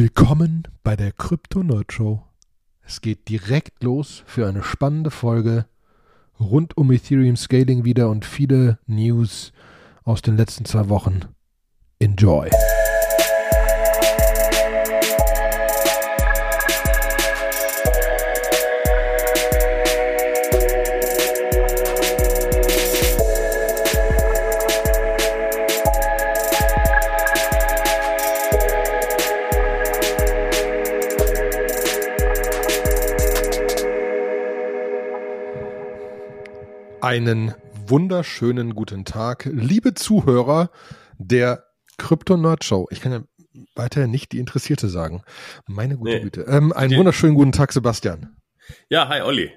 Willkommen bei der Crypto Nerd Show. Es geht direkt los für eine spannende Folge rund um Ethereum Scaling wieder und viele News aus den letzten zwei Wochen. Enjoy! Einen wunderschönen guten Tag, liebe Zuhörer der Crypto Nerd Show. Ich kann ja weiterhin nicht die Interessierte sagen. Meine gute nee. Güte. Ähm, einen wunderschönen guten Tag, Sebastian. Ja, hi Olli.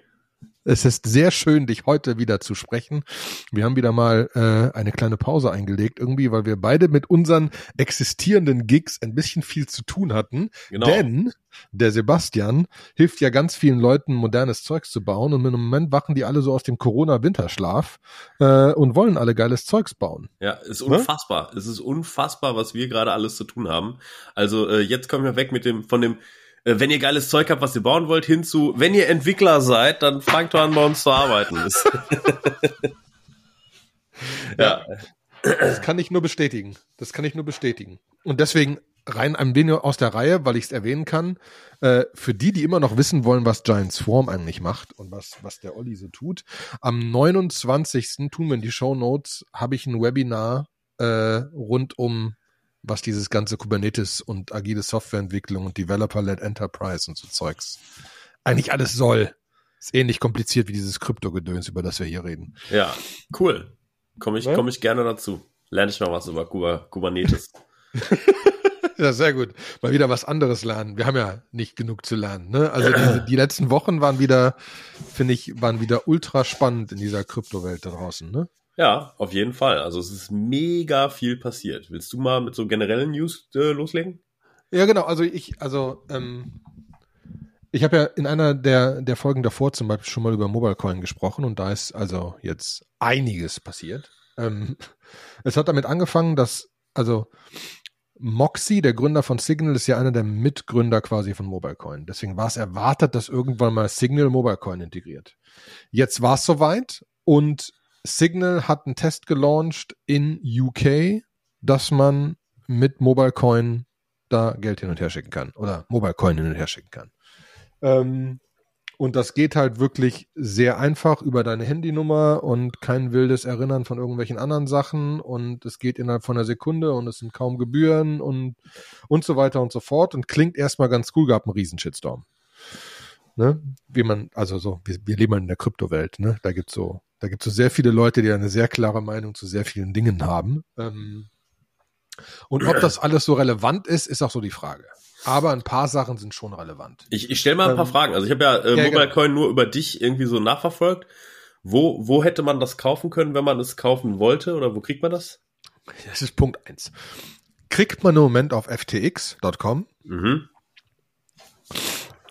Es ist sehr schön, dich heute wieder zu sprechen. Wir haben wieder mal äh, eine kleine Pause eingelegt, irgendwie, weil wir beide mit unseren existierenden Gigs ein bisschen viel zu tun hatten. Genau. Denn der Sebastian hilft ja ganz vielen Leuten, modernes Zeugs zu bauen. Und im Moment wachen die alle so aus dem Corona-Winterschlaf äh, und wollen alle geiles Zeugs bauen. Ja, ist ne? unfassbar. Ne? Es ist unfassbar, was wir gerade alles zu tun haben. Also äh, jetzt kommen wir weg mit dem von dem wenn ihr geiles Zeug habt, was ihr bauen wollt, hinzu, wenn ihr Entwickler seid, dann fangt an, bei uns zu arbeiten. ja. Das kann ich nur bestätigen. Das kann ich nur bestätigen. Und deswegen rein ein wenig aus der Reihe, weil ich es erwähnen kann, äh, für die, die immer noch wissen wollen, was Giant Swarm eigentlich macht und was, was der Olli so tut, am 29. tun wir in die Show Notes, habe ich ein Webinar äh, rund um was dieses ganze Kubernetes und agile Softwareentwicklung und Developer-led Enterprise und so Zeugs eigentlich alles soll. Ist ähnlich kompliziert wie dieses Krypto-Gedöns, über das wir hier reden. Ja, cool. Komme ich, ja? komm ich gerne dazu. Lerne ich mal was über Kuba, Kubernetes. ja, sehr gut. Mal wieder was anderes lernen. Wir haben ja nicht genug zu lernen. Ne? Also die, die letzten Wochen waren wieder, finde ich, waren wieder ultra spannend in dieser Kryptowelt da draußen. Ne? Ja, auf jeden Fall. Also es ist mega viel passiert. Willst du mal mit so generellen News äh, loslegen? Ja, genau. Also ich, also ähm, ich habe ja in einer der, der Folgen davor zum Beispiel schon mal über MobileCoin gesprochen und da ist also jetzt einiges passiert. Ähm, es hat damit angefangen, dass, also Moxie, der Gründer von Signal, ist ja einer der Mitgründer quasi von MobileCoin. Deswegen war es erwartet, dass irgendwann mal Signal MobileCoin integriert. Jetzt war es soweit und Signal hat einen Test gelauncht in UK, dass man mit Mobile Coin da Geld hin und her schicken kann oder Mobile Coin hin und her schicken kann. Ähm, und das geht halt wirklich sehr einfach über deine Handynummer und kein wildes Erinnern von irgendwelchen anderen Sachen und es geht innerhalb von einer Sekunde und es sind kaum Gebühren und, und so weiter und so fort und klingt erstmal ganz cool, gab einen riesen Shitstorm. Ne? Wie man, also so, wir, wir leben in der Kryptowelt, ne? Da gibt's so da gibt es so sehr viele Leute, die eine sehr klare Meinung zu sehr vielen Dingen haben. Ähm, und ob das alles so relevant ist, ist auch so die Frage. Aber ein paar Sachen sind schon relevant. Ich, ich stelle mal ein paar ähm, Fragen. Also ich habe ja, äh, ja Mobile genau. Coin nur über dich irgendwie so nachverfolgt. Wo, wo hätte man das kaufen können, wenn man es kaufen wollte? Oder wo kriegt man das? Das ist Punkt eins. Kriegt man im Moment auf ftx.com. Mhm.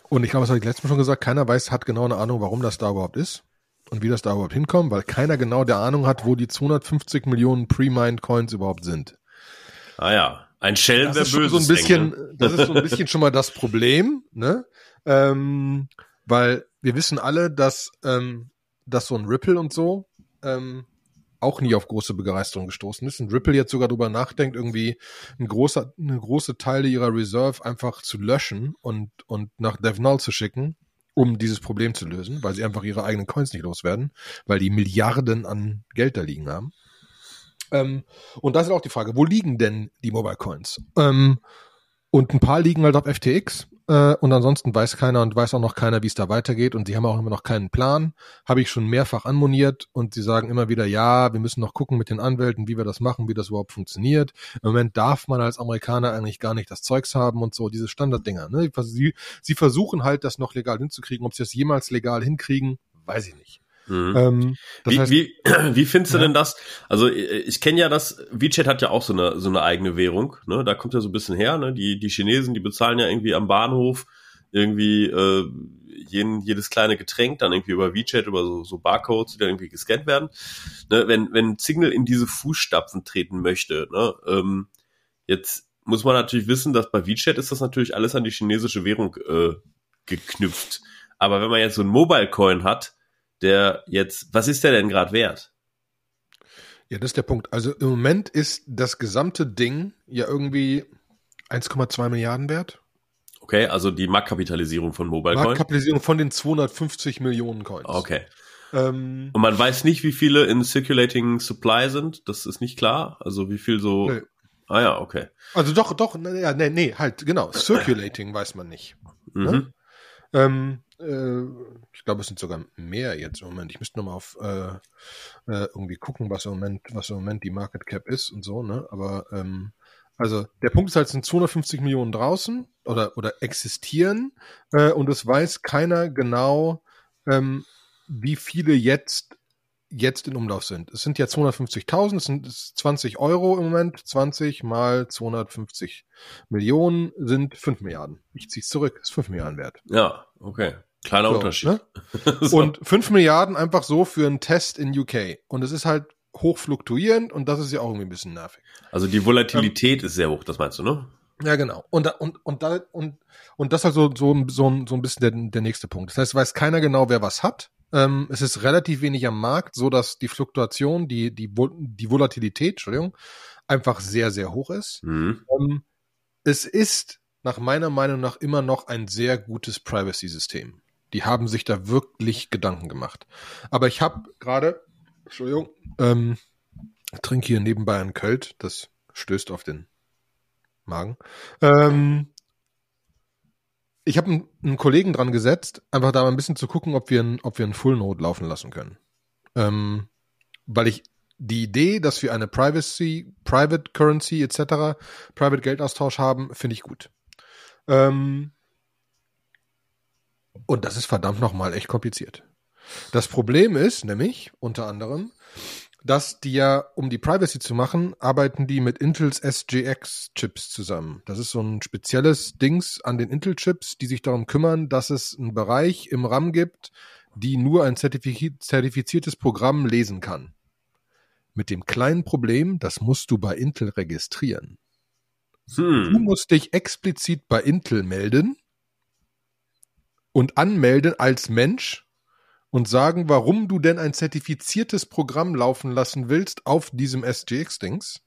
Und ich glaube, das habe ich letztes Mal schon gesagt, keiner weiß, hat genau eine Ahnung, warum das da überhaupt ist und wie das da überhaupt hinkommt, weil keiner genau der Ahnung hat, wo die 250 Millionen Pre-Mined Coins überhaupt sind. Ah ja, ein Schelm der böse. So ein bisschen, ne? Das ist so ein bisschen schon mal das Problem, ne? Ähm, weil wir wissen alle, dass, ähm, dass so ein Ripple und so ähm, auch nie auf große Begeisterung gestoßen ist. Und Ripple jetzt sogar darüber nachdenkt, irgendwie ein großer, eine große Teile ihrer Reserve einfach zu löschen und, und nach DevNull zu schicken um dieses Problem zu lösen, weil sie einfach ihre eigenen Coins nicht loswerden, weil die Milliarden an Geld da liegen haben. Ähm, und da ist auch die Frage, wo liegen denn die Mobile Coins? Ähm, und ein paar liegen halt auf FTX äh, und ansonsten weiß keiner und weiß auch noch keiner, wie es da weitergeht und sie haben auch immer noch keinen Plan. Habe ich schon mehrfach anmoniert und sie sagen immer wieder, ja, wir müssen noch gucken mit den Anwälten, wie wir das machen, wie das überhaupt funktioniert. Im Moment darf man als Amerikaner eigentlich gar nicht das Zeugs haben und so, diese Standarddinger. Ne? Sie, sie versuchen halt, das noch legal hinzukriegen. Ob sie das jemals legal hinkriegen, weiß ich nicht. Mhm. Ähm, wie, heißt, wie, wie findest du ja. denn das? Also ich kenne ja das, WeChat hat ja auch so eine, so eine eigene Währung, ne? Da kommt ja so ein bisschen her, ne? Die, die Chinesen, die bezahlen ja irgendwie am Bahnhof irgendwie äh, jeden, jedes kleine Getränk dann irgendwie über WeChat, über so, so Barcodes, die dann irgendwie gescannt werden. Ne? Wenn, wenn Signal in diese Fußstapfen treten möchte, ne? ähm, jetzt muss man natürlich wissen, dass bei WeChat ist das natürlich alles an die chinesische Währung äh, geknüpft. Aber wenn man jetzt so einen Mobile Coin hat, der jetzt, was ist der denn gerade wert? Ja, das ist der Punkt. Also im Moment ist das gesamte Ding ja irgendwie 1,2 Milliarden wert. Okay, also die Marktkapitalisierung von Mobile Coin. Marktkapitalisierung von den 250 Millionen Coins. Okay. Ähm, Und man weiß nicht, wie viele in Circulating Supply sind. Das ist nicht klar. Also wie viel so. Nee. Ah ja, okay. Also doch, doch, nee, nee, halt, genau. Circulating weiß man nicht. Mhm. Ne? Ähm, äh, ich glaube, es sind sogar mehr jetzt im Moment. Ich müsste nochmal auf äh, äh, irgendwie gucken, was im Moment, was im Moment die Market Cap ist und so, ne? Aber ähm, also der Punkt ist halt, es sind 250 Millionen draußen oder, oder existieren äh, und es weiß keiner genau, ähm, wie viele jetzt jetzt in Umlauf sind. Es sind ja 250.000, es sind 20 Euro im Moment, 20 mal 250 Millionen sind 5 Milliarden. Ich ziehe es zurück, ist 5 Milliarden wert. Ja, okay. Kleiner so, Unterschied. Ne? so. Und 5 Milliarden einfach so für einen Test in UK. Und es ist halt hoch fluktuierend und das ist ja auch irgendwie ein bisschen nervig. Also die Volatilität ähm, ist sehr hoch, das meinst du, ne? Ja, genau. Und, und, und, da, und, und das ist halt so, so, so, so ein bisschen der, der nächste Punkt. Das heißt, weiß keiner genau, wer was hat. Ähm, es ist relativ wenig am Markt, so dass die Fluktuation, die, die, die Volatilität, Entschuldigung, einfach sehr, sehr hoch ist. Mhm. Ähm, es ist nach meiner Meinung nach immer noch ein sehr gutes Privacy-System. Die haben sich da wirklich Gedanken gemacht. Aber ich habe gerade, Entschuldigung, ähm, trinke hier nebenbei ein Költ, das stößt auf den Magen. Ähm, ich habe einen, einen, Kollegen dran gesetzt, einfach da mal ein bisschen zu gucken, ob wir, ob wir einen Full Node laufen lassen können. Ähm, weil ich die Idee, dass wir eine Privacy, Private Currency etc., Private Geldaustausch haben, finde ich gut. Ähm, und das ist verdammt nochmal echt kompliziert. Das Problem ist nämlich unter anderem, dass die ja, um die Privacy zu machen, arbeiten die mit Intels SGX-Chips zusammen. Das ist so ein spezielles Dings an den Intel-Chips, die sich darum kümmern, dass es einen Bereich im RAM gibt, die nur ein zertifiziertes Programm lesen kann. Mit dem kleinen Problem, das musst du bei Intel registrieren. Hm. Du musst dich explizit bei Intel melden und anmelden als Mensch und sagen, warum du denn ein zertifiziertes Programm laufen lassen willst auf diesem SGX-Dings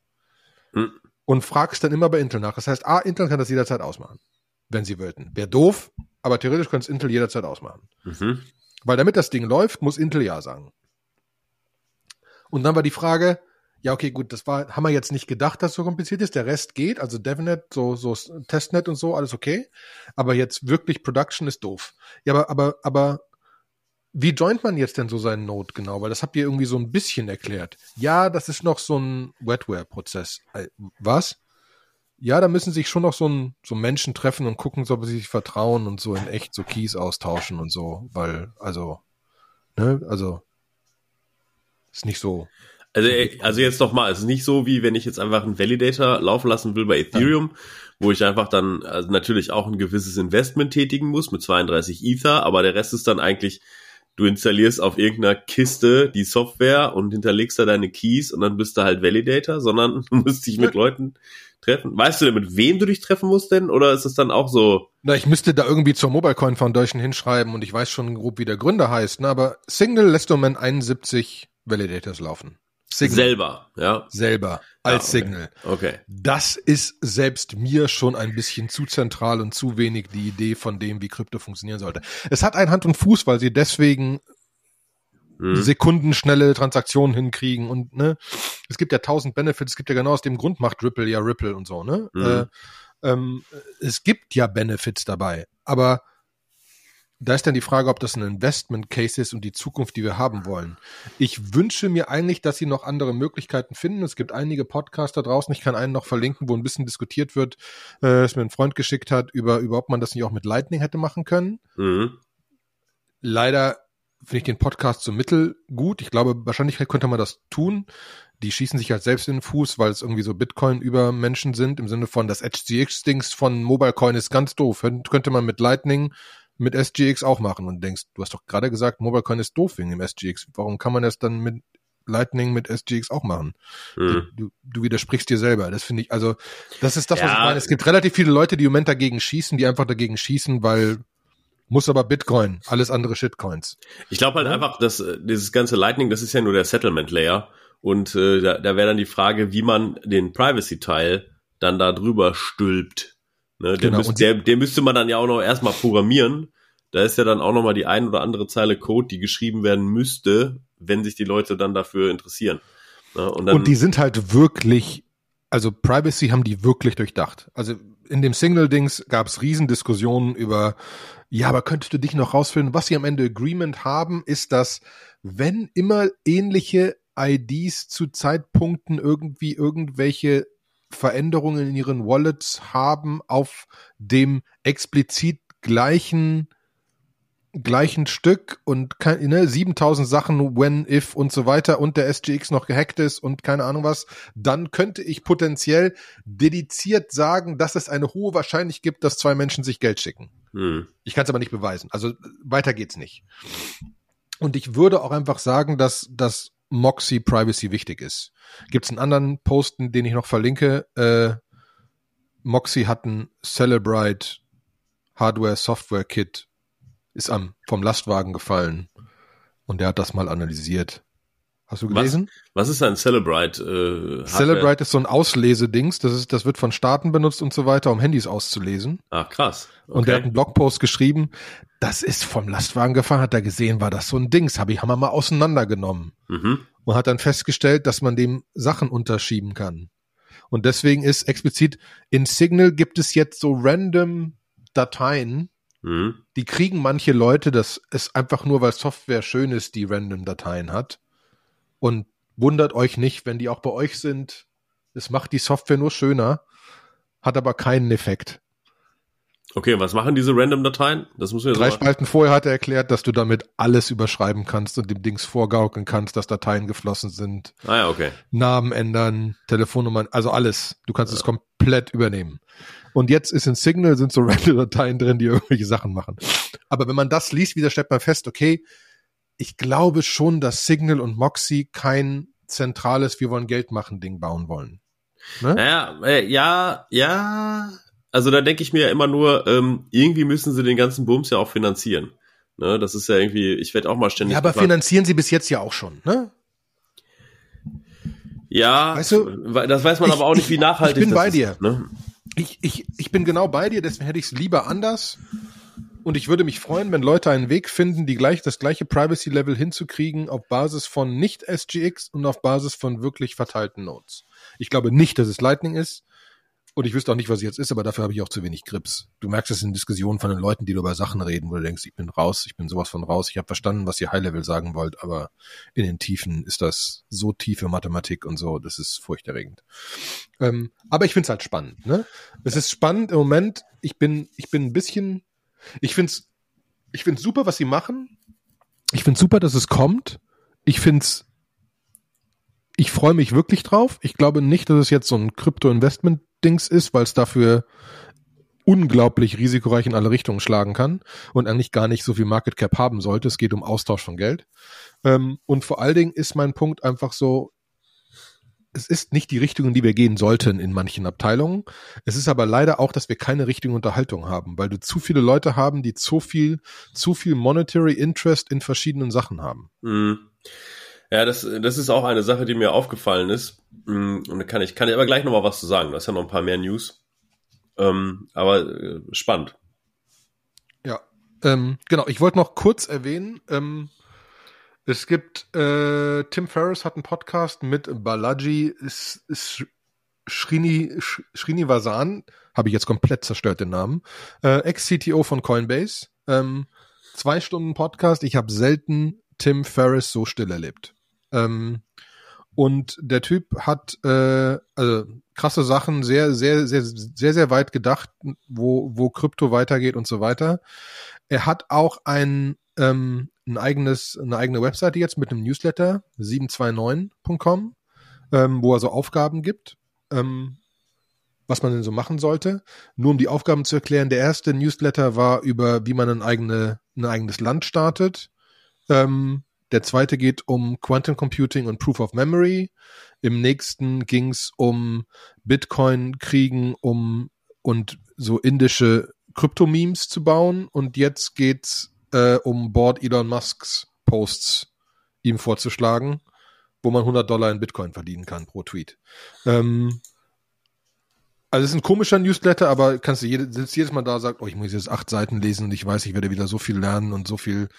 hm. und fragst dann immer bei Intel nach. Das heißt, A, Intel kann das jederzeit ausmachen, wenn sie wollten. Wäre doof, aber theoretisch könnte es Intel jederzeit ausmachen. Mhm. Weil damit das Ding läuft, muss Intel ja sagen. Und dann war die Frage, ja, okay, gut, das war, haben wir jetzt nicht gedacht, dass so kompliziert ist. Der Rest geht, also DevNet, so, so Testnet und so, alles okay. Aber jetzt wirklich Production ist doof. Ja, aber, aber, aber wie joint man jetzt denn so seinen Node genau? Weil das habt ihr irgendwie so ein bisschen erklärt. Ja, das ist noch so ein Wetware-Prozess. Was? Ja, da müssen sich schon noch so, ein, so Menschen treffen und gucken, ob sie sich vertrauen und so in echt so Keys austauschen und so, weil, also, ne, also, ist nicht so. Also, äh, also jetzt nochmal, es ist nicht so, wie wenn ich jetzt einfach einen Validator laufen lassen will bei Ethereum, ja. wo ich einfach dann also natürlich auch ein gewisses Investment tätigen muss mit 32 Ether, aber der Rest ist dann eigentlich du installierst auf irgendeiner Kiste die Software und hinterlegst da deine Keys und dann bist du halt Validator, sondern du musst dich mit Leuten treffen. Weißt du denn, mit wem du dich treffen musst denn? Oder ist es dann auch so? Na, ich müsste da irgendwie zur Mobile Coin Foundation hinschreiben und ich weiß schon grob, wie der Gründer heißt, ne? aber Signal lässt im Moment 71 Validators laufen. Signal. Selber, ja. Selber, als ja, okay. Signal. Okay. Das ist selbst mir schon ein bisschen zu zentral und zu wenig die Idee von dem, wie Krypto funktionieren sollte. Es hat ein Hand und Fuß, weil sie deswegen mhm. sekundenschnelle Transaktionen hinkriegen und ne, es gibt ja tausend Benefits, es gibt ja genau aus dem Grund macht Ripple ja Ripple und so, ne? Mhm. Äh, ähm, es gibt ja Benefits dabei, aber da ist dann die Frage, ob das ein Investment Case ist und die Zukunft, die wir haben wollen. Ich wünsche mir eigentlich, dass sie noch andere Möglichkeiten finden. Es gibt einige Podcasts da draußen. Ich kann einen noch verlinken, wo ein bisschen diskutiert wird, äh, es mir ein Freund geschickt hat, über, über ob man das nicht auch mit Lightning hätte machen können. Mhm. Leider finde ich den Podcast so mittel gut. Ich glaube, wahrscheinlich könnte man das tun. Die schießen sich halt selbst in den Fuß, weil es irgendwie so Bitcoin über Menschen sind, im Sinne von das HGX-Dings von Mobile Coin ist ganz doof. Könnte man mit Lightning mit SGX auch machen und denkst, du hast doch gerade gesagt, MobileCoin ist doof wegen dem SGX. Warum kann man das dann mit Lightning mit SGX auch machen. Mhm. Du, du, widersprichst dir selber. Das finde ich, also, das ist das, ja. was ich meine. Es gibt relativ viele Leute, die im Moment dagegen schießen, die einfach dagegen schießen, weil muss aber Bitcoin, alles andere Shitcoins. Ich glaube halt ja? einfach, dass äh, dieses ganze Lightning, das ist ja nur der Settlement Layer. Und äh, da, da wäre dann die Frage, wie man den Privacy-Teil dann da drüber stülpt. Ne, der, genau. müsste, der, der müsste man dann ja auch noch erstmal programmieren. Da ist ja dann auch noch mal die ein oder andere Zeile Code, die geschrieben werden müsste, wenn sich die Leute dann dafür interessieren. Ne, und, dann, und die sind halt wirklich, also Privacy haben die wirklich durchdacht. Also in dem Signal-Dings gab es Riesendiskussionen über, ja, aber könntest du dich noch rausfinden, was sie am Ende Agreement haben, ist, dass wenn immer ähnliche IDs zu Zeitpunkten irgendwie irgendwelche Veränderungen in ihren Wallets haben auf dem explizit gleichen gleichen Stück und ne, 7000 Sachen, when, if und so weiter und der SGX noch gehackt ist und keine Ahnung was, dann könnte ich potenziell dediziert sagen, dass es eine hohe Wahrscheinlichkeit gibt, dass zwei Menschen sich Geld schicken. Hm. Ich kann es aber nicht beweisen. Also weiter geht's nicht. Und ich würde auch einfach sagen, dass, dass Moxie Privacy wichtig ist. Gibt es einen anderen Posten, den ich noch verlinke? Äh, Moxie hat ein Celebrite Hardware Software Kit, ist am vom Lastwagen gefallen und der hat das mal analysiert. Hast du gelesen? Was, was ist ein Celebrite? Äh, Celebrite ist so ein Auslesedings. Das ist, das wird von Staaten benutzt und so weiter, um Handys auszulesen. Ah, krass. Okay. Und der hat einen Blogpost geschrieben. Das ist vom Lastwagen gefahren, hat er gesehen, war das so ein Dings. Habe ich, haben wir mal auseinandergenommen. Mhm. Und hat dann festgestellt, dass man dem Sachen unterschieben kann. Und deswegen ist explizit in Signal gibt es jetzt so random Dateien, mhm. die kriegen manche Leute, das ist einfach nur, weil Software schön ist, die random Dateien hat. Und wundert euch nicht, wenn die auch bei euch sind. Es macht die Software nur schöner, hat aber keinen Effekt. Okay, was machen diese Random-Dateien? Das muss wir Drei Spalten vorher hat er erklärt, dass du damit alles überschreiben kannst und dem Dings vorgaukeln kannst, dass Dateien geflossen sind. Ah ja, okay. Namen ändern, Telefonnummern, also alles. Du kannst ja. es komplett übernehmen. Und jetzt ist in Signal sind so Random-Dateien drin, die irgendwelche Sachen machen. Aber wenn man das liest, wieder stellt man fest, okay, ich glaube schon, dass Signal und Moxie kein zentrales Wir wollen Geld machen Ding bauen wollen. Ne? Naja, äh, ja, ja. Also da denke ich mir ja immer nur, ähm, irgendwie müssen sie den ganzen Bums ja auch finanzieren. Ne, das ist ja irgendwie, ich werde auch mal ständig. Ja, aber gefragt. finanzieren sie bis jetzt ja auch schon, ne? Ja, weißt du, das weiß man ich, aber auch nicht, wie nachhaltig ich bin bei dir. Ist, ne? ich, ich, ich bin genau bei dir, deswegen hätte ich es lieber anders. Und ich würde mich freuen, wenn Leute einen Weg finden, die gleich das gleiche Privacy-Level hinzukriegen auf Basis von nicht SGX und auf Basis von wirklich verteilten Nodes. Ich glaube nicht, dass es Lightning ist. Und ich wüsste auch nicht, was jetzt ist, aber dafür habe ich auch zu wenig Grips. Du merkst es in Diskussionen von den Leuten, die über Sachen reden, wo du denkst, ich bin raus, ich bin sowas von raus. Ich habe verstanden, was ihr High-Level sagen wollt, aber in den Tiefen ist das so tiefe Mathematik und so, das ist furchterregend. Ähm, aber ich finde es halt spannend. Ne? Es ist spannend im Moment. Ich bin, ich bin ein bisschen ich find's, ich find's super, was sie machen. Ich find's super, dass es kommt. Ich find's, ich freue mich wirklich drauf. Ich glaube nicht, dass es jetzt so ein Krypto-Investment-Dings ist, weil es dafür unglaublich risikoreich in alle Richtungen schlagen kann und eigentlich gar nicht so viel Market Cap haben sollte. Es geht um Austausch von Geld. Ähm, und vor allen Dingen ist mein Punkt einfach so, es ist nicht die Richtung, in die wir gehen sollten in manchen Abteilungen. Es ist aber leider auch, dass wir keine richtige Unterhaltung haben, weil du zu viele Leute haben, die zu viel, zu viel Monetary Interest in verschiedenen Sachen haben. Mhm. Ja, das, das ist auch eine Sache, die mir aufgefallen ist. Mhm. Und da kann ich, kann ich aber gleich noch mal was zu sagen. Da ist ja noch ein paar mehr News. Ähm, aber äh, spannend. Ja, ähm, genau. Ich wollte noch kurz erwähnen, ähm, es gibt, äh, Tim Ferriss hat einen Podcast mit Balaji Srini, Srinivasan, habe ich jetzt komplett zerstört den Namen, äh, Ex-CTO von Coinbase. Ähm, zwei Stunden Podcast. Ich habe selten Tim Ferriss so still erlebt. Ähm, und der Typ hat äh, also krasse Sachen, sehr, sehr, sehr, sehr, sehr weit gedacht, wo, wo Krypto weitergeht und so weiter. Er hat auch ein ähm, ein eigenes, eine eigene Webseite jetzt mit einem Newsletter, 729.com, ähm, wo er so Aufgaben gibt, ähm, was man denn so machen sollte. Nur um die Aufgaben zu erklären, der erste Newsletter war über, wie man ein, eigene, ein eigenes Land startet. Ähm, Der zweite geht um Quantum Computing und Proof of Memory. Im nächsten ging es um Bitcoin-Kriegen um und so indische Krypto-Memes zu bauen. Und jetzt geht's äh, um Board Elon Musks Posts ihm vorzuschlagen, wo man 100 Dollar in Bitcoin verdienen kann pro Tweet. Ähm, also es ist ein komischer Newsletter, aber kannst du jede, sitzt jedes Mal da sagt, oh, ich muss jetzt acht Seiten lesen und ich weiß, ich werde wieder so viel lernen und so viel.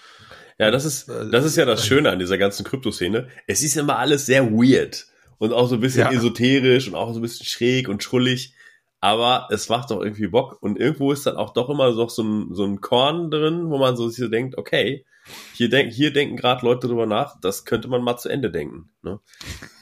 Ja, das ist, das ist ja das äh, Schöne an dieser ganzen Kryptoszene. Es ist immer alles sehr weird und auch so ein bisschen ja. esoterisch und auch so ein bisschen schräg und schrullig. Aber es macht doch irgendwie Bock und irgendwo ist dann auch doch immer so ein, so ein Korn drin, wo man so sich so denkt, okay, hier, denk, hier denken gerade Leute drüber nach, das könnte man mal zu Ende denken. Ne?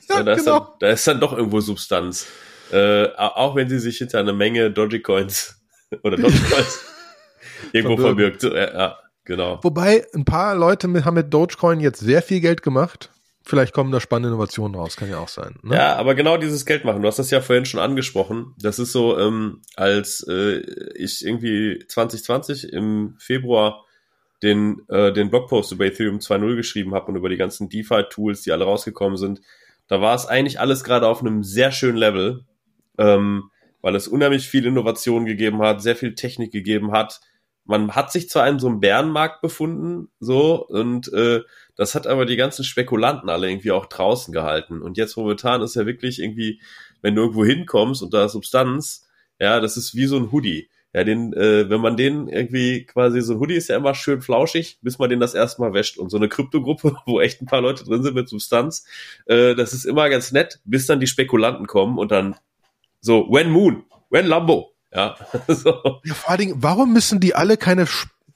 Ja, da, genau. ist dann, da ist dann doch irgendwo Substanz. Äh, auch wenn sie sich hinter eine Menge Dogecoins oder Dogecoins irgendwo verbirgt. Ja, ja, genau. Wobei ein paar Leute mit, haben mit Dogecoin jetzt sehr viel Geld gemacht. Vielleicht kommen da spannende Innovationen raus, kann ja auch sein. Ne? Ja, aber genau dieses Geld machen. Du hast das ja vorhin schon angesprochen. Das ist so, ähm, als äh, ich irgendwie 2020 im Februar den, äh, den Blogpost über Ethereum 2.0 geschrieben habe und über die ganzen DeFi-Tools, die alle rausgekommen sind, da war es eigentlich alles gerade auf einem sehr schönen Level ähm, weil es unheimlich viel Innovation gegeben hat, sehr viel Technik gegeben hat. Man hat sich zwar in so einem Bärenmarkt befunden, so, und äh, das hat aber die ganzen Spekulanten alle irgendwie auch draußen gehalten. Und jetzt momentan ist ja wirklich irgendwie, wenn du irgendwo hinkommst und da Substanz, ja, das ist wie so ein Hoodie. Ja, den, äh, wenn man den irgendwie quasi, so ein Hoodie ist ja immer schön flauschig, bis man den das erstmal wäscht. Und so eine Kryptogruppe, wo echt ein paar Leute drin sind mit Substanz, äh, das ist immer ganz nett, bis dann die Spekulanten kommen und dann so, when Moon, when Lambo. Ja, so. ja, vor allen Dingen, warum müssen die alle keine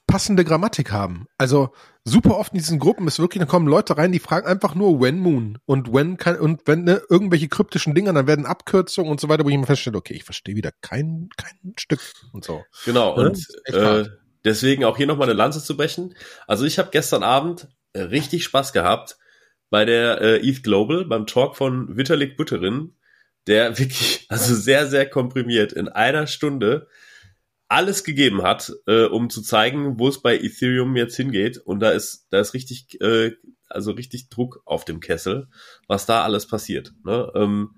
passende Grammatik haben? Also super oft in diesen Gruppen ist wirklich, da kommen Leute rein, die fragen einfach nur when Moon und when kann und wenn ne, irgendwelche kryptischen Dinger, dann werden Abkürzungen und so weiter, wo ich immer feststelle, okay, ich verstehe wieder kein kein Stück und so. Genau ja, und äh, deswegen auch hier nochmal eine Lanze zu brechen. Also ich habe gestern Abend äh, richtig Spaß gehabt bei der äh, ETH Global beim Talk von Vitalik Butterin der wirklich, also sehr, sehr komprimiert in einer Stunde alles gegeben hat, äh, um zu zeigen, wo es bei Ethereum jetzt hingeht. Und da ist, da ist richtig, äh, also richtig Druck auf dem Kessel, was da alles passiert. Ne? Ähm,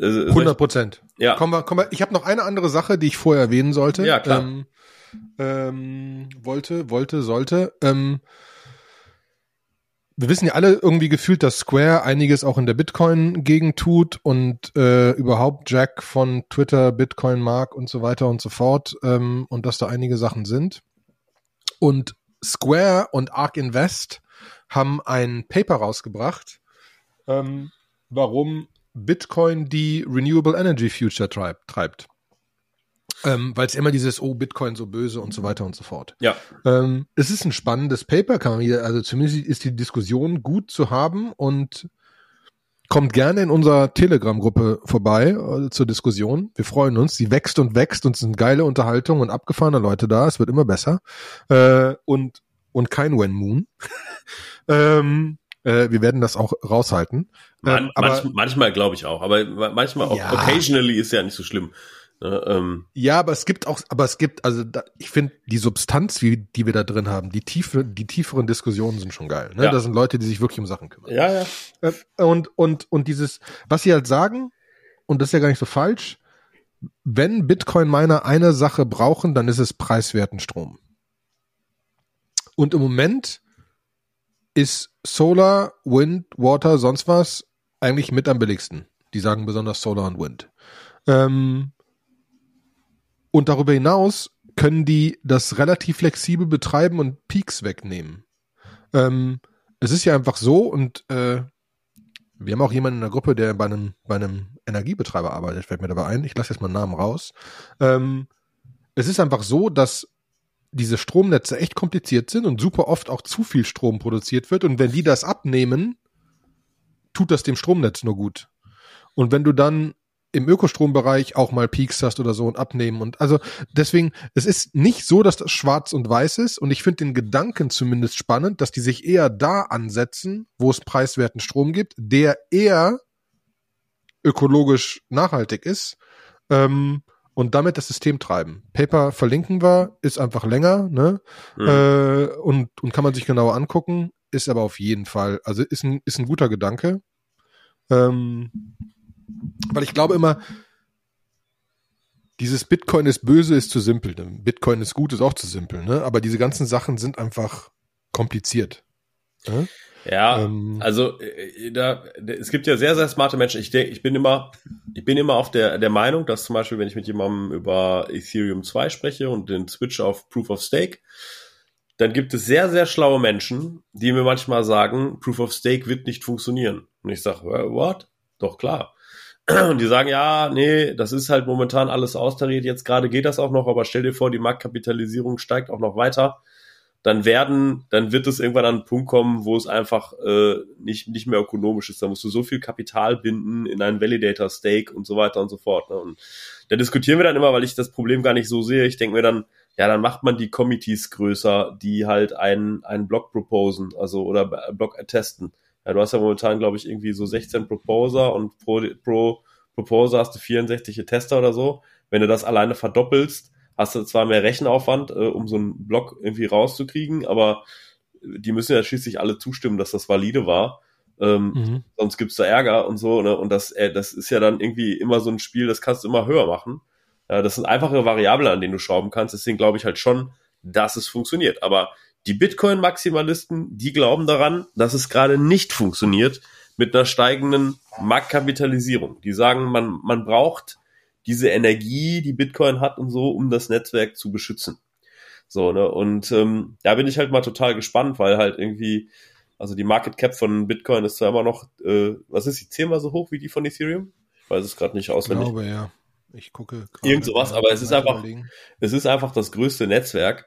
100 äh, Prozent. Ja. Kommen wir, kommen wir. Ich habe noch eine andere Sache, die ich vorher erwähnen sollte. Ja, klar. Ähm, ähm, wollte, wollte, sollte. Ähm, wir wissen ja alle irgendwie gefühlt, dass Square einiges auch in der Bitcoin-Gegend tut und äh, überhaupt Jack von Twitter, Bitcoin Mark und so weiter und so fort ähm, und dass da einige Sachen sind. Und Square und Ark Invest haben ein Paper rausgebracht, ähm, warum Bitcoin die Renewable Energy Future treibt. Ähm, Weil es immer dieses, oh, Bitcoin so böse und so weiter und so fort. Ja. Ähm, es ist ein spannendes Paper, kann man wieder, also zumindest ist die Diskussion gut zu haben und kommt gerne in unserer Telegram-Gruppe vorbei äh, zur Diskussion. Wir freuen uns. Sie wächst und wächst und es sind geile Unterhaltung und abgefahrene Leute da. Es wird immer besser. Äh, und, und kein When Moon. ähm, äh, wir werden das auch raushalten. Man, ähm, aber, manch, manchmal glaube ich auch, aber manchmal auch ja. occasionally ist ja nicht so schlimm. Ne, ähm. Ja, aber es gibt auch, aber es gibt, also da, ich finde die Substanz, wie, die wir da drin haben, die tiefe, die tieferen Diskussionen sind schon geil. Ne? Ja. Das sind Leute, die sich wirklich um Sachen kümmern. Ja, ja. Äh, und und und dieses, was sie halt sagen, und das ist ja gar nicht so falsch, wenn Bitcoin-Miner eine Sache brauchen, dann ist es preiswerten Strom. Und im Moment ist Solar, Wind, Water, sonst was eigentlich mit am billigsten. Die sagen besonders Solar und Wind. Ähm, und darüber hinaus können die das relativ flexibel betreiben und Peaks wegnehmen. Ähm, es ist ja einfach so und äh, wir haben auch jemanden in der Gruppe, der bei einem, bei einem Energiebetreiber arbeitet, fällt mir dabei ein. Ich lasse jetzt mal einen Namen raus. Ähm, es ist einfach so, dass diese Stromnetze echt kompliziert sind und super oft auch zu viel Strom produziert wird. Und wenn die das abnehmen, tut das dem Stromnetz nur gut. Und wenn du dann im Ökostrombereich auch mal Peaks hast oder so und abnehmen und also deswegen, es ist nicht so, dass das schwarz und weiß ist und ich finde den Gedanken zumindest spannend, dass die sich eher da ansetzen, wo es preiswerten Strom gibt, der eher ökologisch nachhaltig ist ähm, und damit das System treiben. Paper verlinken wir, ist einfach länger ne? Mhm. Äh, und, und kann man sich genauer angucken. ist aber auf jeden Fall, also ist ein, ist ein guter Gedanke. Ähm, weil ich glaube immer, dieses Bitcoin ist böse, ist zu simpel. Bitcoin ist gut, ist auch zu simpel, ne? Aber diese ganzen Sachen sind einfach kompliziert. Ne? Ja, ähm, also äh, da, es gibt ja sehr, sehr smarte Menschen. Ich denke, ich bin immer, ich bin immer auf der, der Meinung, dass zum Beispiel, wenn ich mit jemandem über Ethereum 2 spreche und den Switch auf Proof of Stake, dann gibt es sehr, sehr schlaue Menschen, die mir manchmal sagen, Proof of Stake wird nicht funktionieren. Und ich sage, what? Doch klar. Und die sagen, ja, nee, das ist halt momentan alles austariert. Jetzt gerade geht das auch noch, aber stell dir vor, die Marktkapitalisierung steigt auch noch weiter dann werden, dann wird es irgendwann an einen Punkt kommen, wo es einfach äh, nicht, nicht mehr ökonomisch ist. Da musst du so viel Kapital binden in einen Validator Stake und so weiter und so fort. Ne? Und da diskutieren wir dann immer, weil ich das Problem gar nicht so sehe. Ich denke mir dann, ja, dann macht man die Committees größer, die halt einen, einen Block proposen, also oder Block attesten. Du hast ja momentan, glaube ich, irgendwie so 16 Proposer und pro, pro Proposer hast du 64 Tester oder so. Wenn du das alleine verdoppelst, hast du zwar mehr Rechenaufwand, äh, um so einen Block irgendwie rauszukriegen, aber die müssen ja schließlich alle zustimmen, dass das valide war. Ähm, mhm. Sonst gibt's da Ärger und so. Ne? Und das, äh, das ist ja dann irgendwie immer so ein Spiel, das kannst du immer höher machen. Ja, das sind einfache Variablen, an denen du schrauben kannst. Deswegen glaube ich halt schon, dass es funktioniert. Aber die Bitcoin-Maximalisten, die glauben daran, dass es gerade nicht funktioniert mit einer steigenden Marktkapitalisierung. Die sagen, man, man braucht diese Energie, die Bitcoin hat und so, um das Netzwerk zu beschützen. So, ne? Und ähm, da bin ich halt mal total gespannt, weil halt irgendwie, also die Market Cap von Bitcoin ist zwar immer noch, äh, was ist die zehnmal so hoch wie die von Ethereum? Ich weiß es gerade nicht auswendig. Ich glaube, ja. Ich gucke. Irgend sowas, aber es ist einfach, es ist einfach das größte Netzwerk.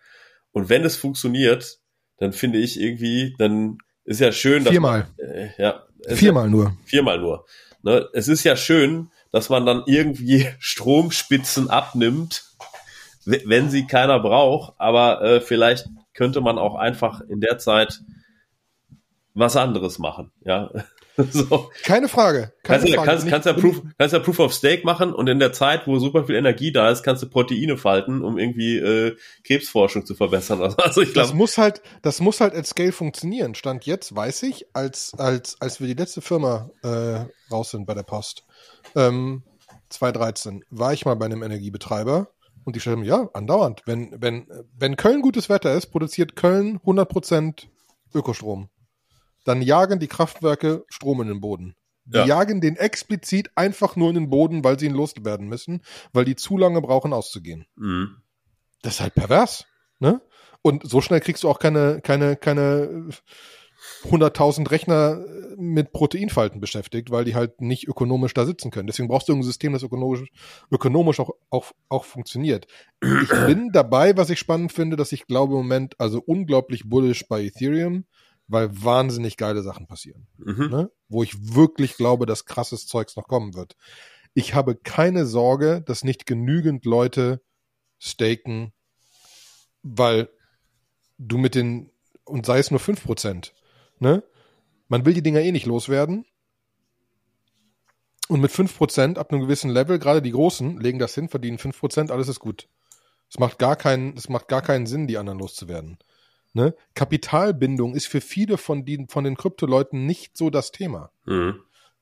Und wenn es funktioniert, dann finde ich irgendwie, dann ist ja schön, dass viermal. Man, äh, ja, viermal ja, nur. Viermal nur. Ne? Es ist ja schön, dass man dann irgendwie Stromspitzen abnimmt, wenn sie keiner braucht. Aber äh, vielleicht könnte man auch einfach in der Zeit was anderes machen. Ja. so. Keine Frage. Keine kannst, Frage. Kannst, kannst, ja Proof, kannst ja Proof of Stake machen und in der Zeit, wo super viel Energie da ist, kannst du Proteine falten, um irgendwie äh, Krebsforschung zu verbessern. Also ich glaube, das muss halt, das muss halt at Scale funktionieren. Stand jetzt weiß ich, als als als wir die letzte Firma äh, raus sind bei der Post, ähm, 2013 war ich mal bei einem Energiebetreiber und die schreiben, ja, andauernd. Wenn, wenn, wenn Köln gutes Wetter ist, produziert Köln 100% Ökostrom. Dann jagen die Kraftwerke Strom in den Boden. Die ja. jagen den explizit einfach nur in den Boden, weil sie ihn loswerden müssen, weil die zu lange brauchen auszugehen. Mhm. Das ist halt pervers, ne? Und so schnell kriegst du auch keine, keine, keine 100.000 Rechner mit Proteinfalten beschäftigt, weil die halt nicht ökonomisch da sitzen können. Deswegen brauchst du ein System, das ökonomisch, ökonomisch auch, auch, auch funktioniert. Ich bin dabei, was ich spannend finde, dass ich glaube im Moment, also unglaublich bullish bei Ethereum, weil wahnsinnig geile Sachen passieren. Mhm. Ne? Wo ich wirklich glaube, dass krasses Zeugs noch kommen wird. Ich habe keine Sorge, dass nicht genügend Leute staken, weil du mit den, und sei es nur fünf Prozent, ne? Man will die Dinger eh nicht loswerden. Und mit 5% ab einem gewissen Level, gerade die Großen, legen das hin, verdienen 5%, alles ist gut. Es macht gar keinen, es macht gar keinen Sinn, die anderen loszuwerden. Ne? Kapitalbindung ist für viele von, die, von den Krypto-Leuten nicht so das Thema. Mhm.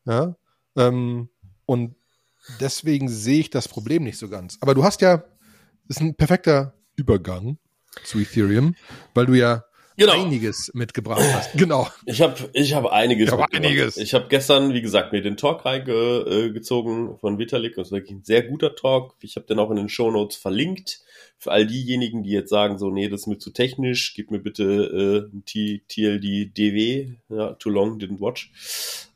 Ja? Ähm, und deswegen sehe ich das Problem nicht so ganz. Aber du hast ja, ist ein perfekter Übergang zu Ethereum, weil du ja genau. einiges mitgebracht hast. Genau. Ich habe ich hab einiges ich hab einiges. Ich habe gestern, wie gesagt, mir den Talk reingezogen von Vitalik. Das ist wirklich ein sehr guter Talk. Ich habe den auch in den Show Notes verlinkt. Für all diejenigen, die jetzt sagen, so, nee, das ist mir zu technisch, gib mir bitte äh, ein TLD DW, ja, too long, didn't watch.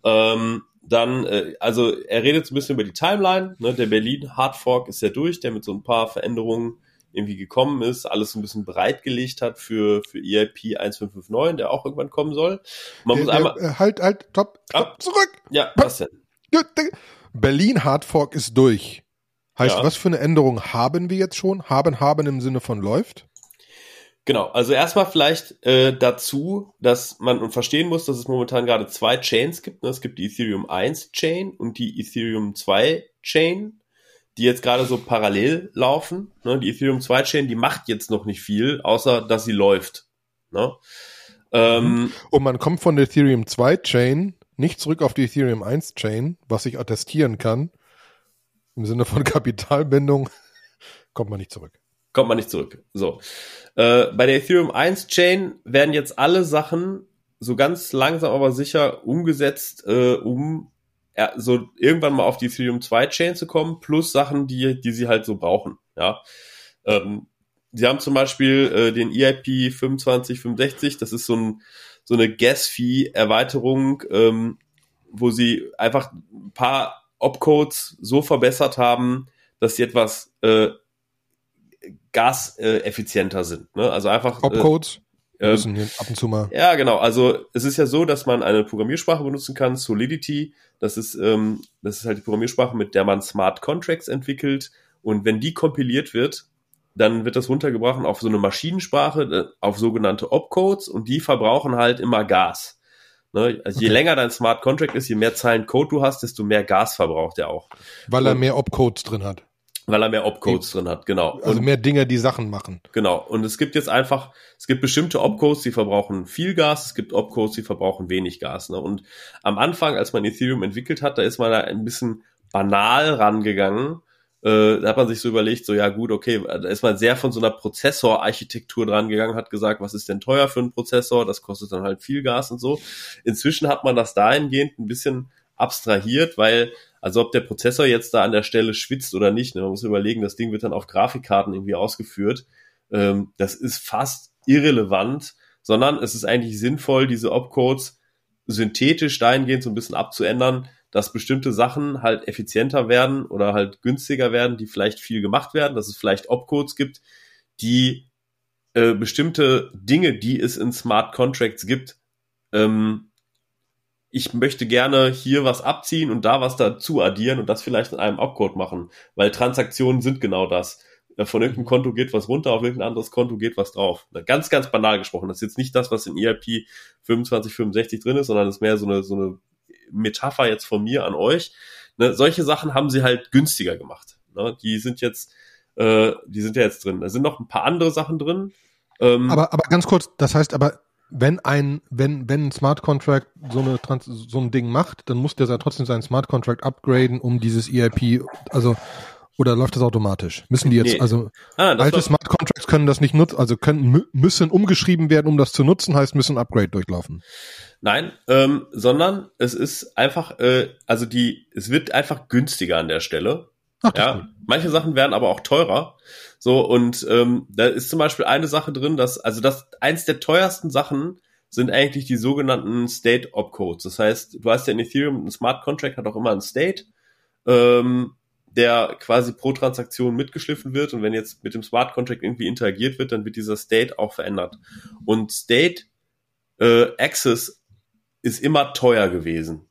Ähm, dann, äh, also er redet so ein bisschen über die Timeline. Ne? Der Berlin Hardfork ist ja durch, der mit so ein paar Veränderungen irgendwie gekommen ist, alles ein bisschen bereitgelegt hat für, für EIP 1559, der auch irgendwann kommen soll. Man der, muss einmal. Der, äh, halt, halt, stopp, stopp, ah, zurück! Ja, was denn? Berlin Hardfork ist durch. Heißt, ja. was für eine Änderung haben wir jetzt schon? Haben, haben im Sinne von läuft? Genau, also erstmal vielleicht äh, dazu, dass man verstehen muss, dass es momentan gerade zwei Chains gibt. Ne? Es gibt die Ethereum 1 Chain und die Ethereum 2 Chain die jetzt gerade so parallel laufen. Ne? Die Ethereum 2 Chain, die macht jetzt noch nicht viel, außer dass sie läuft. Ne? Ähm, Und man kommt von der Ethereum 2 Chain nicht zurück auf die Ethereum 1 Chain, was ich attestieren kann. Im Sinne von Kapitalbindung kommt man nicht zurück. Kommt man nicht zurück. So. Äh, bei der Ethereum 1 Chain werden jetzt alle Sachen so ganz langsam aber sicher umgesetzt, äh, um ja, so irgendwann mal auf die Ethereum 2 Chain zu kommen, plus Sachen, die, die sie halt so brauchen. Ja. Ähm, sie haben zum Beispiel äh, den EIP 2565, das ist so, ein, so eine Gas-Fee-Erweiterung, ähm, wo sie einfach ein paar Opcodes so verbessert haben, dass sie etwas äh, gaseffizienter sind. Ne? Also einfach. Opcodes? Äh, müssen hier ab und zu mal. Ja, genau. Also es ist ja so, dass man eine Programmiersprache benutzen kann, Solidity. Das ist, ähm, das ist halt die Programmiersprache, mit der man Smart Contracts entwickelt. Und wenn die kompiliert wird, dann wird das runtergebrochen auf so eine Maschinensprache, äh, auf sogenannte Opcodes und die verbrauchen halt immer Gas. Ne? Also okay. je länger dein Smart Contract ist, je mehr Zeilen Code du hast, desto mehr Gas verbraucht er auch. Weil und, er mehr Opcodes drin hat. Weil er mehr Opcodes drin hat, genau. Also und, mehr Dinge, die Sachen machen. Genau. Und es gibt jetzt einfach, es gibt bestimmte Opcodes, die verbrauchen viel Gas, es gibt Opcodes, die verbrauchen wenig Gas. Ne? Und am Anfang, als man Ethereum entwickelt hat, da ist man da ein bisschen banal rangegangen äh, da hat man sich so überlegt, so ja gut, okay, da ist man sehr von so einer Prozessorarchitektur dran gegangen, hat gesagt, was ist denn teuer für einen Prozessor, das kostet dann halt viel Gas und so. Inzwischen hat man das dahingehend ein bisschen abstrahiert, weil, also ob der Prozessor jetzt da an der Stelle schwitzt oder nicht, ne, man muss überlegen, das Ding wird dann auf Grafikkarten irgendwie ausgeführt. Ähm, das ist fast irrelevant, sondern es ist eigentlich sinnvoll, diese Opcodes synthetisch dahingehend so ein bisschen abzuändern, dass bestimmte Sachen halt effizienter werden oder halt günstiger werden, die vielleicht viel gemacht werden, dass es vielleicht Opcodes gibt, die äh, bestimmte Dinge, die es in Smart Contracts gibt, ähm, ich möchte gerne hier was abziehen und da was dazu addieren und das vielleicht in einem Opcode machen, weil Transaktionen sind genau das. Äh, von irgendeinem Konto geht was runter, auf irgendein anderes Konto geht was drauf. Ganz, ganz banal gesprochen. Das ist jetzt nicht das, was in EIP 2565 drin ist, sondern das ist mehr so eine, so eine Metapher jetzt von mir an euch. Ne, solche Sachen haben sie halt günstiger gemacht. Ne, die sind jetzt, äh, die sind ja jetzt drin. Da sind noch ein paar andere Sachen drin. Ähm, aber, aber ganz kurz, das heißt aber, wenn ein, wenn, wenn ein Smart Contract so eine Trans so ein Ding macht, dann muss der trotzdem seinen Smart Contract upgraden, um dieses EIP, also oder läuft das automatisch? Müssen die jetzt, nee. also ah, alte Smart Contracts können das nicht nutzen, also können müssen umgeschrieben werden, um das zu nutzen, heißt müssen Upgrade durchlaufen. Nein, ähm, sondern es ist einfach, äh, also die, es wird einfach günstiger an der Stelle. Ach, ja, manche Sachen werden aber auch teurer. So, und ähm, da ist zum Beispiel eine Sache drin, dass, also das eins der teuersten Sachen sind eigentlich die sogenannten State Opcodes. Das heißt, du hast ja in Ethereum ein Smart Contract hat auch immer ein State. Ähm, der quasi pro Transaktion mitgeschliffen wird und wenn jetzt mit dem Smart Contract irgendwie interagiert wird, dann wird dieser State auch verändert. Und State äh, Access ist immer teuer gewesen.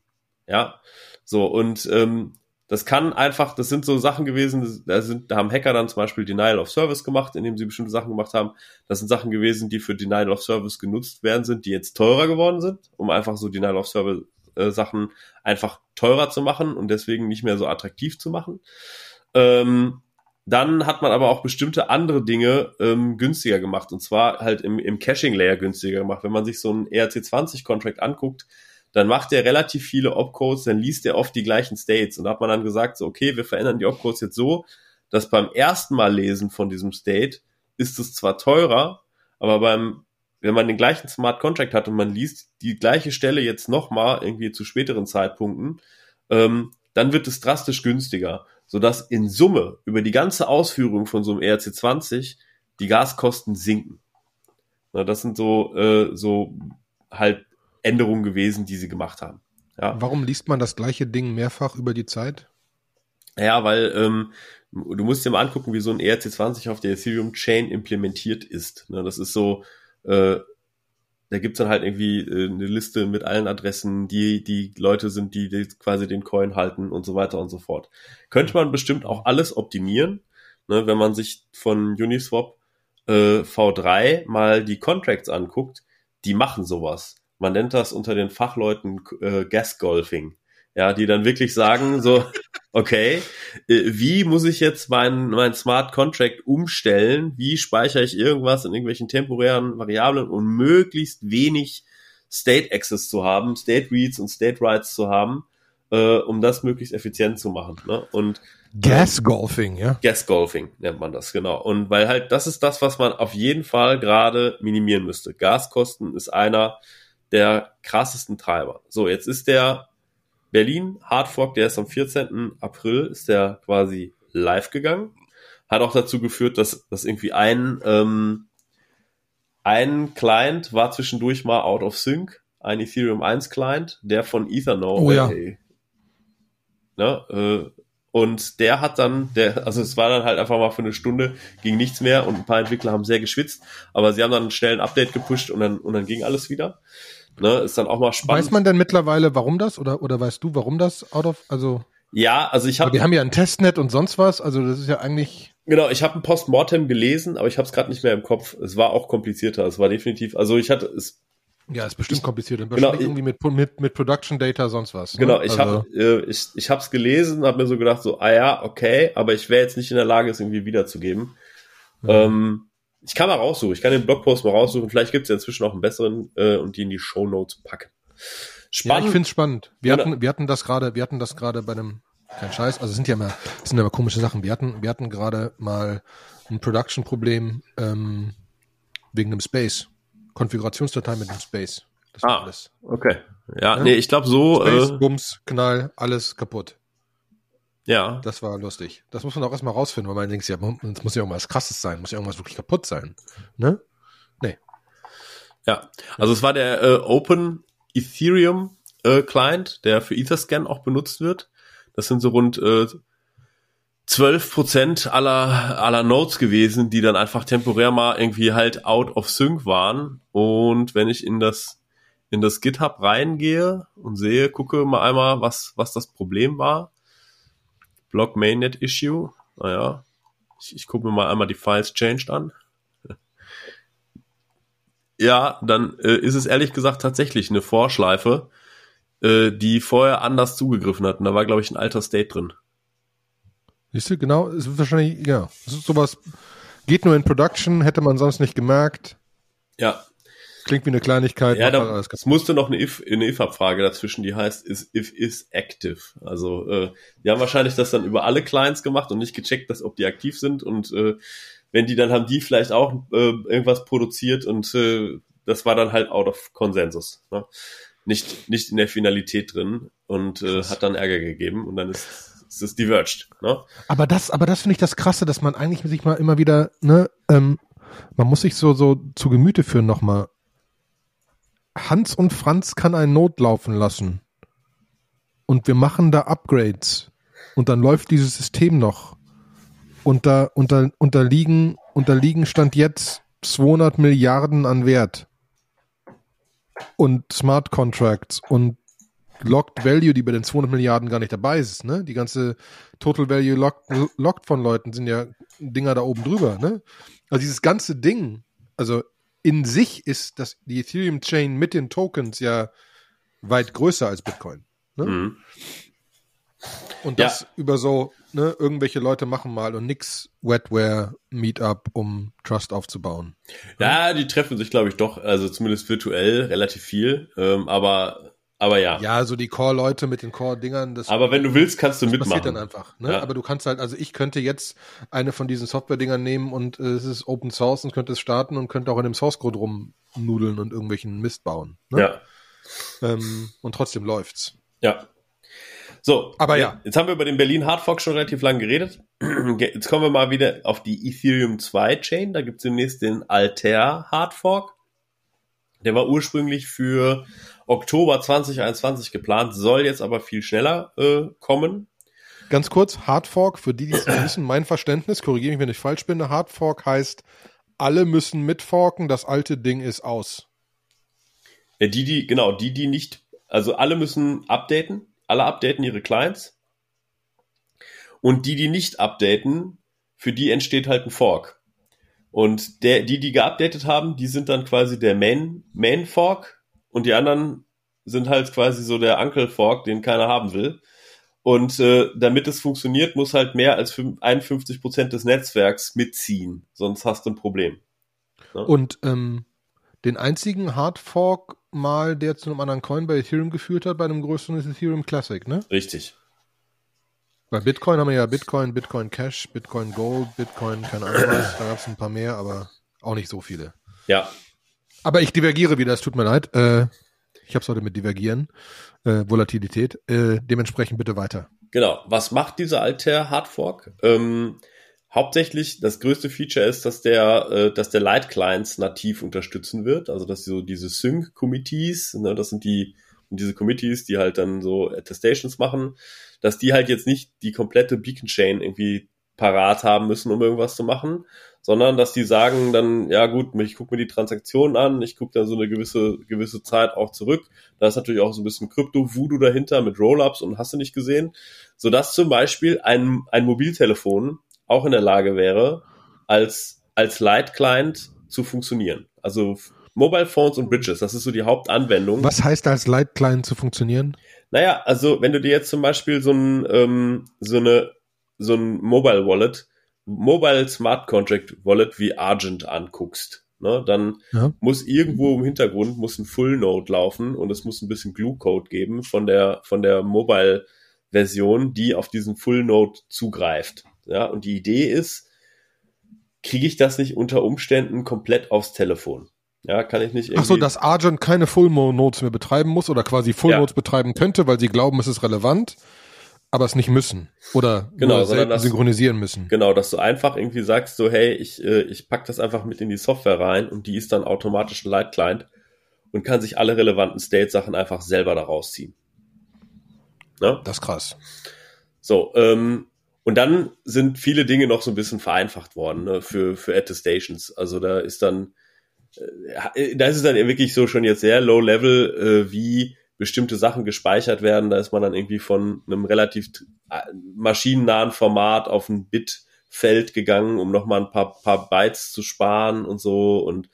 Ja, so und ähm, das kann einfach, das sind so Sachen gewesen, da, sind, da haben Hacker dann zum Beispiel Denial of Service gemacht, indem sie bestimmte Sachen gemacht haben. Das sind Sachen gewesen, die für Denial of Service genutzt werden sind, die jetzt teurer geworden sind, um einfach so Denial of Service äh, Sachen einfach teurer zu machen und deswegen nicht mehr so attraktiv zu machen. Ähm, dann hat man aber auch bestimmte andere Dinge ähm, günstiger gemacht und zwar halt im, im Caching-Layer günstiger gemacht. Wenn man sich so einen ERC20-Contract anguckt, dann macht er relativ viele Opcodes, dann liest er oft die gleichen States und da hat man dann gesagt, so okay, wir verändern die Opcodes jetzt so, dass beim ersten Mal lesen von diesem State ist es zwar teurer, aber beim wenn man den gleichen Smart Contract hat und man liest die gleiche Stelle jetzt nochmal irgendwie zu späteren Zeitpunkten, ähm, dann wird es drastisch günstiger, sodass in Summe über die ganze Ausführung von so einem ERC20 die Gaskosten sinken. Na, das sind so, äh, so halt Änderungen gewesen, die sie gemacht haben. Ja. Warum liest man das gleiche Ding mehrfach über die Zeit? Ja, weil ähm, du musst dir mal angucken, wie so ein ERC20 auf der Ethereum Chain implementiert ist. Ne, das ist so, äh, da gibt's dann halt irgendwie äh, eine Liste mit allen Adressen, die die Leute sind, die, die quasi den Coin halten und so weiter und so fort. Könnte man bestimmt auch alles optimieren, ne, wenn man sich von Uniswap äh, V3 mal die Contracts anguckt, die machen sowas. Man nennt das unter den Fachleuten äh, Gas Golfing. Ja, die dann wirklich sagen, so, okay, äh, wie muss ich jetzt meinen mein Smart Contract umstellen? Wie speichere ich irgendwas in irgendwelchen temporären Variablen und möglichst wenig State Access zu haben, State Reads und State Writes zu haben, äh, um das möglichst effizient zu machen. Ne? Und Gas Golfing, ja. Gas Golfing nennt man das, genau. Und weil halt, das ist das, was man auf jeden Fall gerade minimieren müsste. Gaskosten ist einer der krassesten Treiber. So, jetzt ist der Berlin Hardfork, der ist am 14. April, ist der quasi live gegangen. Hat auch dazu geführt, dass, dass irgendwie ein, ähm, ein Client war zwischendurch mal out of sync, ein Ethereum 1 Client, der von Ethernow. Oh ja. Ne, äh, und der hat dann, der, also es war dann halt einfach mal für eine Stunde, ging nichts mehr und ein paar Entwickler haben sehr geschwitzt, aber sie haben dann schnell ein Update gepusht und dann, und dann ging alles wieder. Ne, ist dann auch mal spannend. Weiß man denn mittlerweile, warum das? Oder, oder weißt du, warum das out of, also? Ja, also ich habe. Wir haben ja ein Testnet und sonst was, also das ist ja eigentlich. Genau, ich habe ein Postmortem gelesen, aber ich habe es gerade nicht mehr im Kopf. Es war auch komplizierter. Es war definitiv, also ich hatte es ja, ist bestimmt kompliziert. Und genau, irgendwie mit, mit, mit Production Data, sonst was. Ne? Genau, ich also. habe äh, ich, ich hab's gelesen, habe mir so gedacht, so, ah ja, okay, aber ich wäre jetzt nicht in der Lage, es irgendwie wiederzugeben. Mhm. Ähm, ich kann mal raussuchen, ich kann den Blogpost mal raussuchen, vielleicht gibt's ja inzwischen auch einen besseren äh, und die in die Show Notes packen. Spannend. Ja, ich find's spannend. Wir genau. hatten, wir hatten das gerade, wir hatten das gerade bei einem, kein Scheiß, also es sind ja immer, sind ja immer komische Sachen. Wir hatten, wir hatten gerade mal ein Production-Problem ähm, wegen einem Space. Konfigurationsdatei mit dem Space. Das ah, alles. okay. Ja, ja, nee, ich glaube so. Space, äh, Bums, Knall, alles kaputt. Ja. Das war lustig. Das muss man auch erstmal rausfinden, weil man denkt, ja, es muss ja irgendwas krasses sein, muss ja irgendwas wirklich kaputt sein. Ne? Nee. Ja, also es war der äh, Open Ethereum äh, Client, der für Etherscan auch benutzt wird. Das sind so rund äh, 12 Prozent aller, aller Nodes gewesen, die dann einfach temporär mal irgendwie halt out of sync waren. Und wenn ich in das, in das GitHub reingehe und sehe, gucke mal einmal, was, was das Problem war. Block Mainnet Issue. Naja, ich, ich gucke mir mal einmal die Files changed an. Ja, dann äh, ist es ehrlich gesagt tatsächlich eine Vorschleife, äh, die vorher anders zugegriffen hat. Und da war, glaube ich, ein alter State drin. Siehst du, genau, es ist wahrscheinlich, ja, sowas, geht nur in Production, hätte man sonst nicht gemerkt. Ja. Klingt wie eine Kleinigkeit. Ja, da, es musste noch eine if, eine if-Abfrage dazwischen, die heißt, is if is active. Also, äh, die haben wahrscheinlich das dann über alle Clients gemacht und nicht gecheckt, dass, ob die aktiv sind und, äh, wenn die dann haben die vielleicht auch äh, irgendwas produziert und äh, das war dann halt out of Consensus. Ne? Nicht, nicht in der Finalität drin und äh, hat dann Ärger gegeben und dann ist es ist diverged. Ne? Aber das, aber das finde ich das Krasse, dass man eigentlich sich mal immer wieder, ne, ähm, man muss sich so, so zu Gemüte führen nochmal. Hans und Franz kann ein Not laufen lassen. Und wir machen da Upgrades. Und dann läuft dieses System noch. Und da unter, unterliegen, unterliegen Stand jetzt 200 Milliarden an Wert. Und Smart Contracts und Locked Value, die bei den 200 Milliarden gar nicht dabei ist, ne? Die ganze Total Value locked, locked von Leuten sind ja Dinger da oben drüber, ne? Also dieses ganze Ding, also in sich ist das, die Ethereum Chain mit den Tokens ja weit größer als Bitcoin. Ne? Mhm. Und das ja. über so, ne, irgendwelche Leute machen mal und nix Wetware Meetup, um Trust aufzubauen. Ja, die treffen sich, glaube ich, doch, also zumindest virtuell relativ viel. Ähm, aber aber ja. Ja, so die Core-Leute mit den Core-Dingern. Aber wenn du willst, kannst du mitmachen. passiert dann einfach. Ne? Ja. Aber du kannst halt, also ich könnte jetzt eine von diesen Software-Dingern nehmen und äh, es ist Open Source und könnte es starten und könnte auch in dem Source-Code rumnudeln und irgendwelchen Mist bauen. Ne? Ja. Ähm, und trotzdem läuft's. Ja. So, aber ja. Jetzt haben wir über den Berlin Hardfork schon relativ lang geredet. Jetzt kommen wir mal wieder auf die Ethereum 2 Chain. Da gibt's demnächst den Alter Hardfork. Der war ursprünglich für Oktober 2021 geplant, soll jetzt aber viel schneller äh, kommen. Ganz kurz, Hardfork, für die, die es wissen, mein Verständnis, korrigiere mich, wenn ich falsch bin, Hardfork heißt, alle müssen mitforken, das alte Ding ist aus. Ja, die, die, genau, die, die nicht, also alle müssen updaten, alle updaten ihre Clients. Und die, die nicht updaten, für die entsteht halt ein Fork. Und der, die, die geupdatet haben, die sind dann quasi der Main, Main Fork und die anderen sind halt quasi so der Uncle Fork, den keiner haben will. Und äh, damit es funktioniert, muss halt mehr als 51 Prozent des Netzwerks mitziehen, sonst hast du ein Problem. Ne? Und ähm, den einzigen Hardfork mal, der zu einem anderen Coin bei Ethereum geführt hat, bei einem größeren ist Ethereum Classic, ne? Richtig. Bei Bitcoin haben wir ja Bitcoin, Bitcoin Cash, Bitcoin Gold, Bitcoin, keine Ahnung was, da gab es ein paar mehr, aber auch nicht so viele. Ja. Aber ich divergiere wieder, es tut mir leid. Äh, ich habe es heute mit Divergieren, äh, Volatilität. Äh, dementsprechend bitte weiter. Genau. Was macht dieser Altair Hardfork? Ähm, hauptsächlich das größte Feature ist, dass der, äh, dass der Light Clients nativ unterstützen wird. Also dass so diese Sync Committees, ne, das sind die diese Committees, die halt dann so Attestations machen, dass die halt jetzt nicht die komplette Beacon Chain irgendwie parat haben müssen, um irgendwas zu machen, sondern dass die sagen dann, ja gut, ich gucke mir die Transaktionen an, ich gucke dann so eine gewisse, gewisse Zeit auch zurück. Da ist natürlich auch so ein bisschen Krypto-Voodoo dahinter mit Rollups und hast du nicht gesehen, sodass zum Beispiel ein, ein Mobiltelefon auch in der Lage wäre, als, als Light-Client zu funktionieren. Also Mobile Phones und Bridges, das ist so die Hauptanwendung. Was heißt als Light-Client zu funktionieren? Naja, also wenn du dir jetzt zum Beispiel so ein, ähm, so eine, so ein Mobile Wallet Mobile Smart Contract Wallet wie Argent anguckst, ne, dann ja. muss irgendwo im Hintergrund muss ein Full Node laufen und es muss ein bisschen Glue Code geben von der von der Mobile Version, die auf diesen Full Node zugreift. Ja, und die Idee ist, kriege ich das nicht unter Umständen komplett aufs Telefon? Ja, kann ich nicht irgendwie. Ach so, dass Argent keine Full Nodes mehr betreiben muss oder quasi Full ja. Nodes betreiben könnte, weil sie glauben, es ist relevant aber es nicht müssen oder genau, sondern synchronisieren müssen. Genau, dass du einfach irgendwie sagst, so hey, ich, äh, ich pack das einfach mit in die Software rein und die ist dann automatisch ein Light Client und kann sich alle relevanten State-Sachen einfach selber daraus ziehen. Ne? Das ist krass. So, ähm, und dann sind viele Dinge noch so ein bisschen vereinfacht worden ne, für, für Attestations. Also da ist dann, äh, da ist es dann wirklich so schon jetzt sehr low level, äh, wie bestimmte Sachen gespeichert werden. Da ist man dann irgendwie von einem relativ maschinennahen Format auf ein Bitfeld gegangen, um nochmal ein paar, paar Bytes zu sparen und so. Und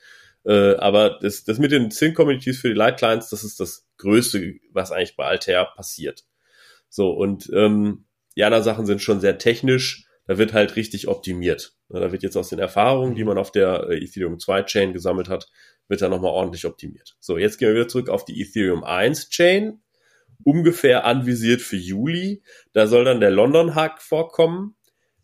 äh, aber das, das mit den Sync-Communities für die Light Clients, das ist das Größte, was eigentlich bei Altair passiert. So, und ähm, die anderen Sachen sind schon sehr technisch. Da wird halt richtig optimiert. Da wird jetzt aus den Erfahrungen, die man auf der äh, Ethereum 2 Chain gesammelt hat, wird da nochmal ordentlich optimiert. So, jetzt gehen wir wieder zurück auf die Ethereum 1 Chain. Ungefähr anvisiert für Juli. Da soll dann der London Hack vorkommen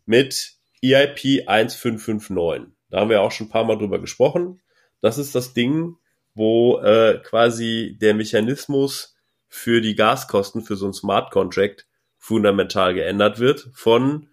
mit EIP 1559. Da haben wir auch schon ein paar Mal drüber gesprochen. Das ist das Ding, wo äh, quasi der Mechanismus für die Gaskosten für so ein Smart Contract fundamental geändert wird von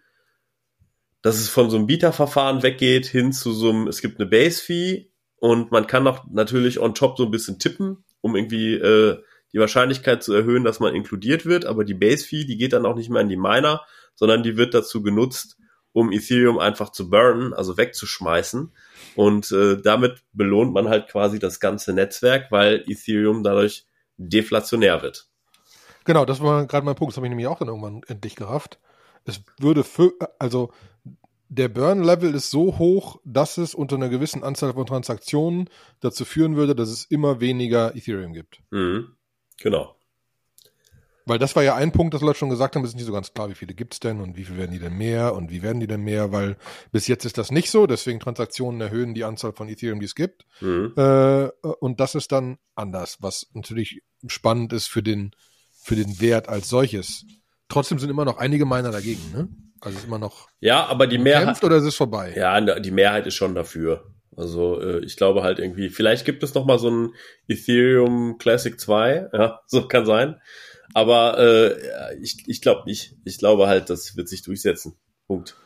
dass es von so einem Bieterverfahren weggeht hin zu so einem, es gibt eine Base Fee und man kann noch natürlich on top so ein bisschen tippen, um irgendwie äh, die Wahrscheinlichkeit zu erhöhen, dass man inkludiert wird. Aber die Base Fee, die geht dann auch nicht mehr an die Miner, sondern die wird dazu genutzt, um Ethereum einfach zu burnen, also wegzuschmeißen. Und äh, damit belohnt man halt quasi das ganze Netzwerk, weil Ethereum dadurch deflationär wird. Genau, das war gerade mein Punkt. Das habe ich nämlich auch dann irgendwann endlich gerafft. Es würde für, also der Burn-Level ist so hoch, dass es unter einer gewissen Anzahl von Transaktionen dazu führen würde, dass es immer weniger Ethereum gibt. Mhm. Genau. Weil das war ja ein Punkt, das Leute schon gesagt haben, ist nicht so ganz klar, wie viele gibt's denn und wie viel werden die denn mehr und wie werden die denn mehr, weil bis jetzt ist das nicht so, deswegen Transaktionen erhöhen die Anzahl von Ethereum, die es gibt. Mhm. Äh, und das ist dann anders, was natürlich spannend ist für den, für den Wert als solches. Trotzdem sind immer noch einige Miner dagegen, ne? Also ist immer noch. Ja, aber die Mehrheit. oder ist es vorbei? Ja, die Mehrheit ist schon dafür. Also äh, ich glaube halt irgendwie, vielleicht gibt es noch mal so ein Ethereum Classic 2, ja, so kann sein. Aber äh, ich, ich glaube nicht. Ich glaube halt, das wird sich durchsetzen. Punkt.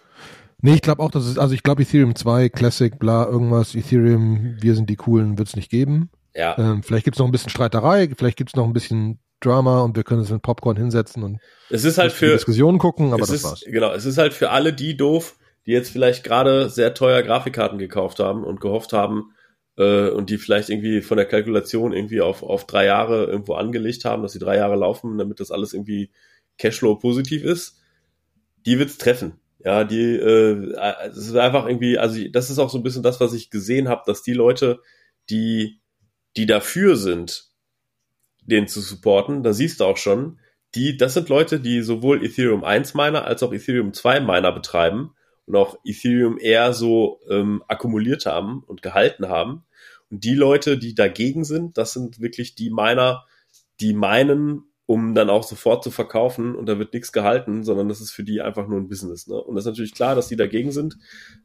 Nee, ich glaube auch, dass es, also ich glaube Ethereum 2, Classic, bla, irgendwas, Ethereum, wir sind die coolen, wird es nicht geben. Ja. Ähm, vielleicht gibt es noch ein bisschen Streiterei, vielleicht gibt es noch ein bisschen Drama und wir können uns mit Popcorn hinsetzen und es ist halt für Diskussionen gucken, aber das ist, war's. Genau, es ist halt für alle die doof, die jetzt vielleicht gerade sehr teuer Grafikkarten gekauft haben und gehofft haben äh, und die vielleicht irgendwie von der Kalkulation irgendwie auf, auf drei Jahre irgendwo angelegt haben, dass sie drei Jahre laufen, damit das alles irgendwie Cashflow positiv ist. Die wird's treffen. Ja, die, äh, es ist einfach irgendwie, also das ist auch so ein bisschen das, was ich gesehen habe, dass die Leute, die, die dafür sind, den zu supporten, da siehst du auch schon, die, das sind Leute, die sowohl Ethereum 1 Miner als auch Ethereum 2 Miner betreiben und auch Ethereum eher so ähm, akkumuliert haben und gehalten haben. Und die Leute, die dagegen sind, das sind wirklich die Miner, die meinen, um dann auch sofort zu verkaufen und da wird nichts gehalten, sondern das ist für die einfach nur ein Business. Ne? Und das ist natürlich klar, dass die dagegen sind,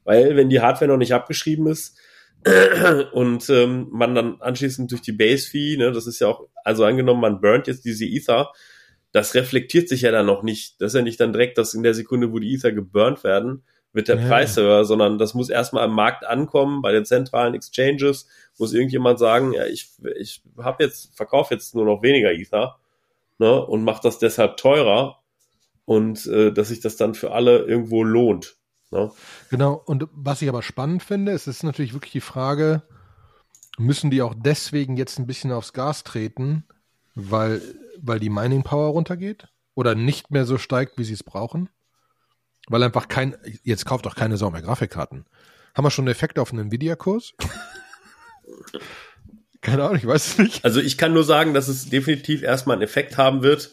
weil wenn die Hardware noch nicht abgeschrieben ist und ähm, man dann anschließend durch die Base-Fee, ne, das ist ja auch, also angenommen, man burnt jetzt diese Ether, das reflektiert sich ja dann noch nicht. Das ist ja nicht dann direkt, dass in der Sekunde, wo die Ether geburnt werden, wird der ja. Preis höher, sondern das muss erstmal am Markt ankommen, bei den zentralen Exchanges muss irgendjemand sagen, ja, ich, ich habe jetzt, verkaufe jetzt nur noch weniger Ether ne, und macht das deshalb teurer und äh, dass sich das dann für alle irgendwo lohnt. Ne? Genau, und was ich aber spannend finde, es ist natürlich wirklich die Frage, müssen die auch deswegen jetzt ein bisschen aufs Gas treten, weil, weil die Mining Power runtergeht oder nicht mehr so steigt, wie sie es brauchen? Weil einfach kein, jetzt kauft auch keine Sau mehr Grafikkarten. Haben wir schon einen Effekt auf einen Nvidia-Kurs? Keine Ahnung, ich weiß es nicht. Also ich kann nur sagen, dass es definitiv erstmal einen Effekt haben wird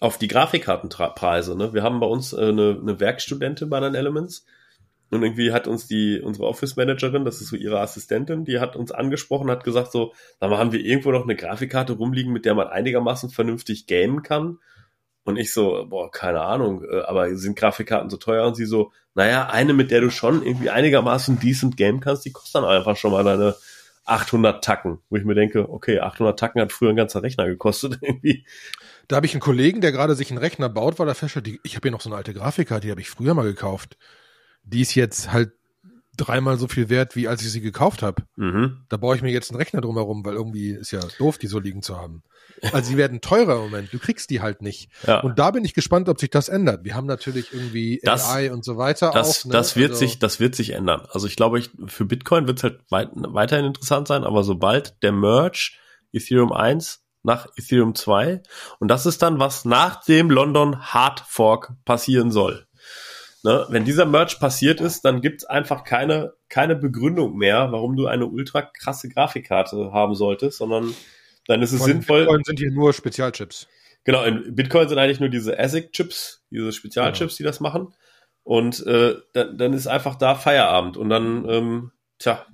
auf die Grafikkartenpreise. Ne? Wir haben bei uns äh, eine, eine Werkstudentin bei den Elements und irgendwie hat uns die, unsere Office-Managerin, das ist so ihre Assistentin, die hat uns angesprochen, hat gesagt so, sag mal, haben wir irgendwo noch eine Grafikkarte rumliegen, mit der man einigermaßen vernünftig gamen kann? Und ich so, boah, keine Ahnung, äh, aber sind Grafikkarten so teuer? Und sie so, naja, eine, mit der du schon irgendwie einigermaßen decent gamen kannst, die kostet dann einfach schon mal deine 800 Tacken, wo ich mir denke, okay, 800 Tacken hat früher ein ganzer Rechner gekostet irgendwie. Da habe ich einen Kollegen, der gerade sich einen Rechner baut, weil er feststellt, ich habe hier noch so eine alte Grafikkarte, die habe ich früher mal gekauft. Die ist jetzt halt dreimal so viel wert, wie als ich sie gekauft habe. Mhm. Da baue ich mir jetzt einen Rechner drumherum, weil irgendwie ist ja doof, die so liegen zu haben. Also sie werden teurer im Moment. Du kriegst die halt nicht. Ja. Und da bin ich gespannt, ob sich das ändert. Wir haben natürlich irgendwie das, AI und so weiter. Das, auch, ne? das wird also, sich, das wird sich ändern. Also ich glaube, ich, für Bitcoin wird es halt weit, weiterhin interessant sein, aber sobald der Merge Ethereum 1 nach Ethereum 2 und das ist dann, was nach dem London Hard Fork passieren soll. Ne? Wenn dieser Merge passiert ist, dann gibt's einfach keine, keine Begründung mehr, warum du eine ultra krasse Grafikkarte haben solltest, sondern dann ist es Von sinnvoll. Bitcoin sind hier nur Spezialchips. Genau, in Bitcoin sind eigentlich nur diese ASIC-Chips, diese Spezialchips, genau. die das machen. Und äh, dann, dann ist einfach da Feierabend und dann, ähm, tja,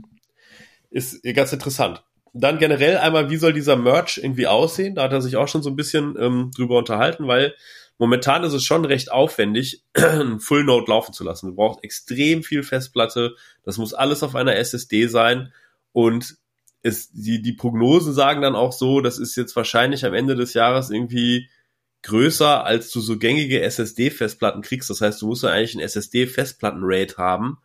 ist ganz interessant. Dann generell einmal, wie soll dieser Merch irgendwie aussehen? Da hat er sich auch schon so ein bisschen ähm, drüber unterhalten, weil momentan ist es schon recht aufwendig, ein Full Node laufen zu lassen. Du brauchst extrem viel Festplatte. Das muss alles auf einer SSD sein. Und es, die, die Prognosen sagen dann auch so, das ist jetzt wahrscheinlich am Ende des Jahres irgendwie größer, als du so gängige SSD-Festplatten kriegst. Das heißt, du musst ja eigentlich ein SSD-Festplatten-Rate haben,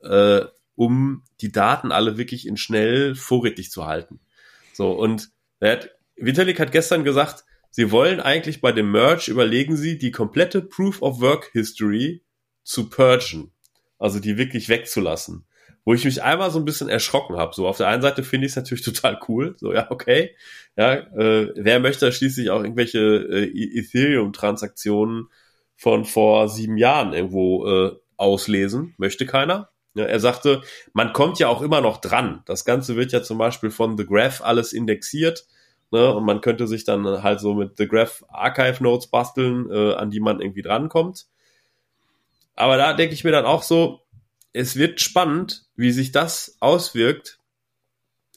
äh, um die Daten alle wirklich in schnell vorrätig zu halten. So, und hat, Vitalik hat gestern gesagt, Sie wollen eigentlich bei dem Merge, überlegen Sie, die komplette Proof of Work History zu purgen. Also die wirklich wegzulassen. Wo ich mich einmal so ein bisschen erschrocken habe. So auf der einen Seite finde ich es natürlich total cool. So, ja, okay. Ja, äh, wer möchte schließlich auch irgendwelche äh, e- Ethereum-Transaktionen von vor sieben Jahren irgendwo äh, auslesen? Möchte keiner. Ja, er sagte, man kommt ja auch immer noch dran. Das Ganze wird ja zum Beispiel von The Graph alles indexiert Ne? Und man könnte sich dann halt so mit The Graph Archive Notes basteln, äh, an die man irgendwie drankommt. Aber da denke ich mir dann auch so, es wird spannend, wie sich das auswirkt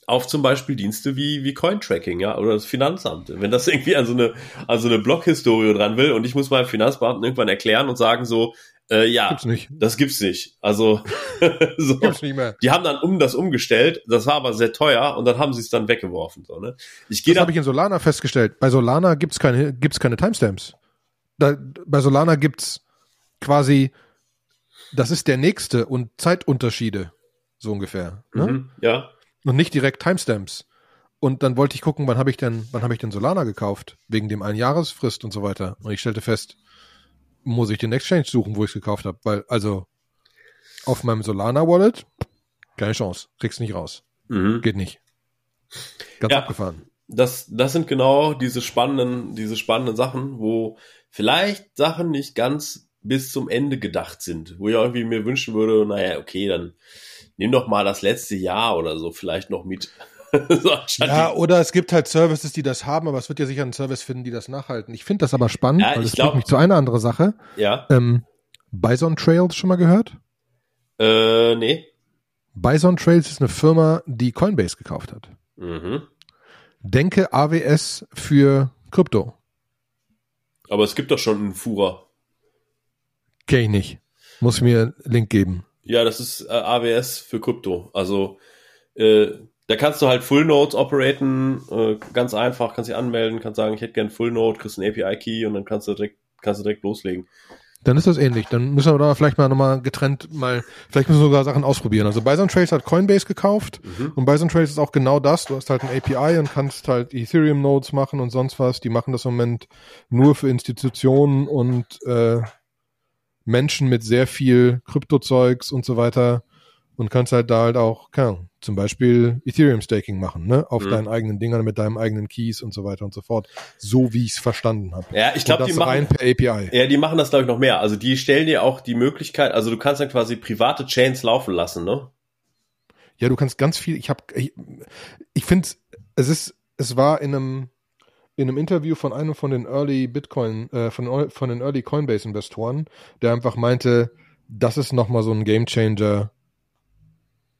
auf zum Beispiel Dienste wie, wie Cointracking, ja, oder das Finanzamt. Wenn das irgendwie an so eine, an so eine Blog-Historie dran will und ich muss meinem Finanzbeamten irgendwann erklären und sagen so, äh, ja, gibt's nicht. das gibt's nicht. Also so. gibt's nicht mehr. Die haben dann um das umgestellt, das war aber sehr teuer und dann haben sie es dann weggeworfen. So, ne? Ich das habe ich in Solana festgestellt. Bei Solana gibt's keine, gibt's keine Timestamps. Da, bei Solana gibt's quasi, das ist der nächste und Zeitunterschiede, so ungefähr. Ne? Mhm, ja. Und nicht direkt Timestamps. Und dann wollte ich gucken, wann habe ich denn, wann habe ich denn Solana gekauft? Wegen dem Einjahresfrist und so weiter. Und ich stellte fest, muss ich den Exchange suchen, wo ich es gekauft habe. Weil, also, auf meinem Solana Wallet, keine Chance. Kriegst nicht raus. Mhm. Geht nicht. Ganz ja, abgefahren. Das, das sind genau diese spannenden, diese spannenden Sachen, wo vielleicht Sachen nicht ganz bis zum Ende gedacht sind, wo ich irgendwie mir wünschen würde, naja, okay, dann nimm doch mal das letzte Jahr oder so vielleicht noch mit. so, ja, oder es gibt halt Services, die das haben, aber es wird ja sicher einen Service finden, die das nachhalten. Ich finde das aber spannend, ja, weil das bringt mich zu einer anderen Sache. Ja. Ähm, Bison Trails schon mal gehört? Äh, nee. Bison Trails ist eine Firma, die Coinbase gekauft hat. Mhm. Denke AWS für Krypto. Aber es gibt doch schon einen Fura. Kenn ich nicht. Muss mir Link geben. Ja, das ist äh, AWS für Krypto. Also äh, da kannst du halt Full Nodes operaten, äh, ganz einfach, kannst dich anmelden, kannst sagen, ich hätte gern Full Node, kriegst einen API-Key und dann kannst du direkt, kannst du direkt loslegen. Dann ist das ähnlich. Dann müssen wir da vielleicht mal nochmal getrennt mal, vielleicht müssen wir sogar Sachen ausprobieren. Also Bison Trails hat Coinbase gekauft mhm. und Bison Trails ist auch genau das. Du hast halt ein API und kannst halt Ethereum Nodes machen und sonst was. Die machen das im Moment nur für Institutionen und äh, Menschen mit sehr viel Kryptozeugs und so weiter und kannst halt da halt auch, keine Ahnung, zum Beispiel Ethereum Staking machen, ne, auf mhm. deinen eigenen Dingern mit deinem eigenen Keys und so weiter und so fort. So wie ich es verstanden habe. Ja, ich glaube, die machen rein per API. Ja, die machen das glaube ich noch mehr. Also die stellen dir auch die Möglichkeit, also du kannst dann quasi private Chains laufen lassen, ne? Ja, du kannst ganz viel. Ich habe, ich, ich finde, es ist, es war in einem in einem Interview von einem von den Early Bitcoin, äh, von, von den Early Coinbase Investoren, der einfach meinte, das ist nochmal so ein Game Changer,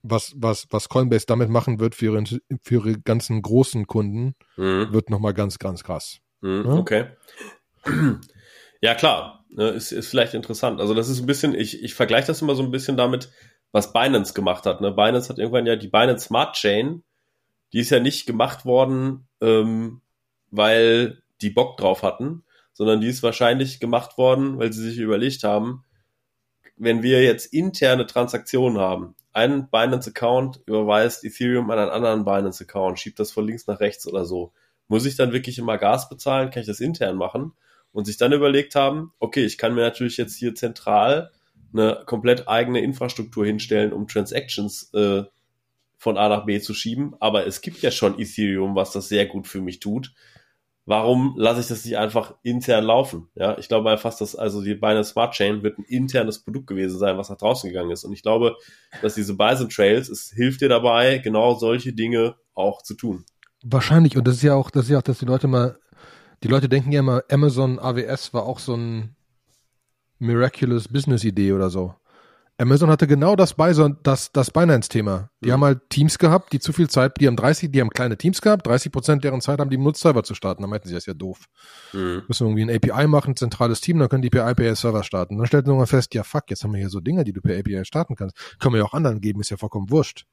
was, was, was Coinbase damit machen wird für ihre, für ihre ganzen großen Kunden, mhm. wird nochmal ganz, ganz krass. Mhm, ja? Okay. Ja, klar, ne, ist, ist vielleicht interessant. Also das ist ein bisschen, ich, ich vergleiche das immer so ein bisschen damit, was Binance gemacht hat. Ne? Binance hat irgendwann ja die Binance Smart Chain, die ist ja nicht gemacht worden, ähm, weil die Bock drauf hatten, sondern die ist wahrscheinlich gemacht worden, weil sie sich überlegt haben, wenn wir jetzt interne Transaktionen haben, ein Binance-Account überweist Ethereum an einen anderen Binance-Account, schiebt das von links nach rechts oder so, muss ich dann wirklich immer Gas bezahlen, kann ich das intern machen? Und sich dann überlegt haben, okay, ich kann mir natürlich jetzt hier zentral eine komplett eigene Infrastruktur hinstellen, um Transactions äh, von A nach B zu schieben, aber es gibt ja schon Ethereum, was das sehr gut für mich tut warum lasse ich das nicht einfach intern laufen? Ja, ich glaube fast, dass also die Binance Smart Chain wird ein internes Produkt gewesen sein, was nach draußen gegangen ist. Und ich glaube, dass diese Bison Trails, es hilft dir dabei, genau solche Dinge auch zu tun. Wahrscheinlich. Und das ist ja auch, das ist ja auch, dass die Leute mal, die Leute denken ja immer, Amazon AWS war auch so ein miraculous Business Idee oder so. Amazon hatte genau das, Bison, das, das Binance-Thema. Die mhm. haben halt Teams gehabt, die zu viel Zeit, die haben 30, die haben kleine Teams gehabt, 30 Prozent deren Zeit haben die benutzt, Server zu starten. Da meinten sie, das ist ja doof. Mhm. Müssen wir irgendwie ein API machen, zentrales Team, dann können die per API Server starten. Dann stellten sie mal fest, ja fuck, jetzt haben wir hier so Dinge, die du per API starten kannst. Können wir ja auch anderen geben, ist ja vollkommen wurscht.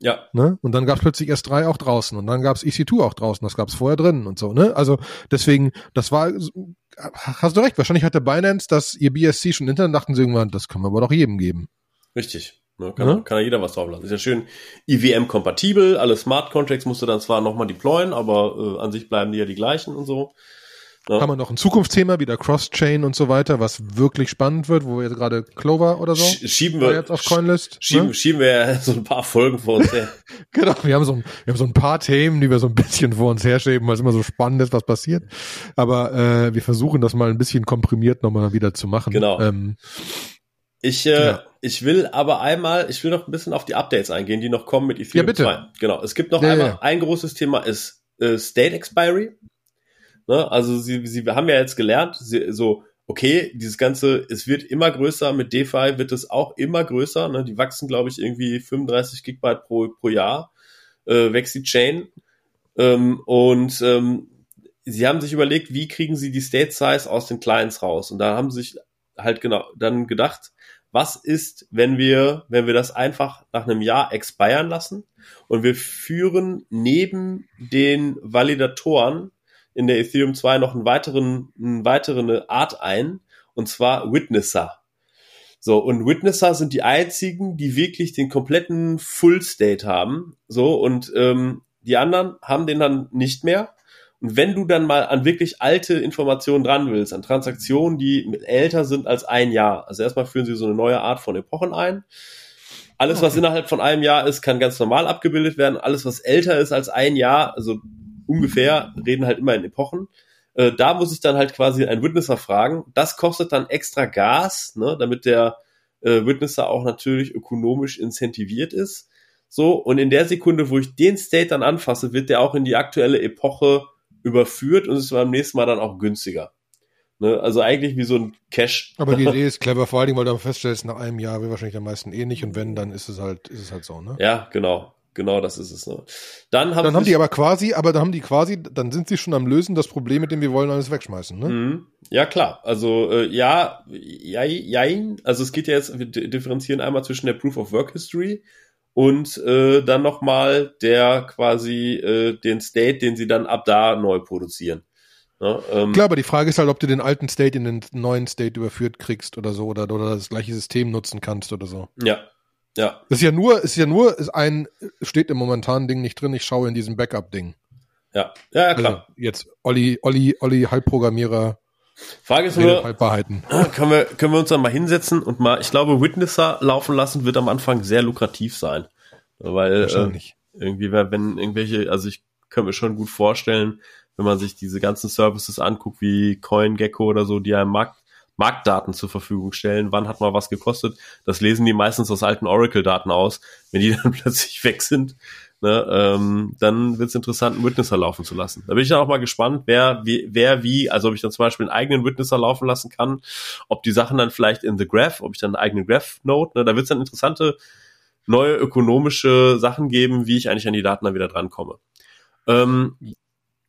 Ja. Ne? Und dann gab es plötzlich S3 auch draußen und dann gab es EC2 auch draußen, das gab es vorher drin und so, ne? Also deswegen, das war, hast du recht, wahrscheinlich hatte Binance das ihr BSC schon hinter und dachten sie irgendwann, das können wir aber doch jedem geben. Richtig. Ne, kann, ja? kann ja jeder was drauf lassen. Ist ja schön IWM-kompatibel, alle Smart Contracts musst du dann zwar nochmal deployen, aber äh, an sich bleiben die ja die gleichen und so. Ja. Haben wir noch ein Zukunftsthema, wieder Cross-Chain und so weiter, was wirklich spannend wird, wo wir jetzt gerade Clover oder so schieben wir jetzt auf Coinlist. Schieben, ne? schieben wir so ein paar Folgen vor uns her. genau, wir haben, so ein, wir haben so ein paar Themen, die wir so ein bisschen vor uns herschieben, weil es immer so spannend ist, was passiert. Aber äh, wir versuchen das mal ein bisschen komprimiert nochmal wieder zu machen. Genau. Ähm, ich, äh, ja. ich will aber einmal, ich will noch ein bisschen auf die Updates eingehen, die noch kommen mit Ethereum ja, bitte. 2. Genau. Es gibt noch ja, einmal ein großes Thema ist äh, State Expiry. Ne? Also sie, sie wir haben ja jetzt gelernt, sie, so, okay, dieses Ganze, es wird immer größer, mit DeFi wird es auch immer größer, ne? die wachsen, glaube ich, irgendwie 35 Gigabyte pro, pro Jahr, äh, wächst die Chain. Ähm, und ähm, sie haben sich überlegt, wie kriegen sie die State Size aus den Clients raus. Und da haben sie sich halt genau dann gedacht, was ist, wenn wir, wenn wir das einfach nach einem Jahr expiren lassen und wir führen neben den Validatoren in der Ethereum 2 noch einen weiteren, eine weitere Art ein, und zwar Witnesser. So, und Witnesser sind die einzigen, die wirklich den kompletten Full State haben. So, und ähm, die anderen haben den dann nicht mehr. Und wenn du dann mal an wirklich alte Informationen dran willst, an Transaktionen, die älter sind als ein Jahr, also erstmal führen sie so eine neue Art von Epochen ein. Alles, was innerhalb von einem Jahr ist, kann ganz normal abgebildet werden. Alles, was älter ist als ein Jahr, also ungefähr, reden halt immer in Epochen. Äh, da muss ich dann halt quasi ein Witnesser fragen. Das kostet dann extra Gas, ne, damit der äh, Witnesser auch natürlich ökonomisch incentiviert ist. So, und in der Sekunde, wo ich den State dann anfasse, wird der auch in die aktuelle Epoche überführt und ist beim nächsten Mal dann auch günstiger. Ne? Also eigentlich wie so ein Cash. Aber die Idee ist clever, vor allem, weil du dann feststellst, nach einem Jahr will wahrscheinlich am meisten eh nicht und wenn, dann ist es halt, ist es halt so, ne? Ja, genau. Genau, das ist es. Ne? Dann haben, dann haben die aber quasi, aber dann haben die quasi, dann sind sie schon am Lösen das Problem, mit dem wir wollen alles wegschmeißen, ne? Mhm. Ja, klar. Also äh, ja, ja, jein. Also es geht ja jetzt, wir differenzieren einmal zwischen der Proof of Work History und äh, dann nochmal der quasi äh, den State, den sie dann ab da neu produzieren. Ja, ähm, Klar, aber die Frage ist halt, ob du den alten State in den neuen State überführt kriegst oder so oder, oder das gleiche System nutzen kannst oder so. Ja. Ja. Das ist ja nur, ist ja nur, ist ein, steht im momentanen Ding nicht drin, ich schaue in diesem Backup-Ding. Ja. ja, ja, klar. Also jetzt Olli, Olli, Olli, Halbprogrammierer. Frage ist nur, können wir, können wir uns dann mal hinsetzen und mal, ich glaube, Witnesser laufen lassen wird am Anfang sehr lukrativ sein. Weil, äh, irgendwie, wenn irgendwelche, also ich kann mir schon gut vorstellen, wenn man sich diese ganzen Services anguckt, wie CoinGecko oder so, die einem Markt, Marktdaten zur Verfügung stellen, wann hat mal was gekostet, das lesen die meistens aus alten Oracle-Daten aus. Wenn die dann plötzlich weg sind, ne, ähm, dann wird es interessant, einen Witnesser laufen zu lassen. Da bin ich dann auch mal gespannt, wer wie, wer wie, also ob ich dann zum Beispiel einen eigenen Witnesser laufen lassen kann, ob die Sachen dann vielleicht in The Graph, ob ich dann einen eigenen Graph-Node, ne, da wird es dann interessante neue ökonomische Sachen geben, wie ich eigentlich an die Daten dann wieder drankomme. Ähm,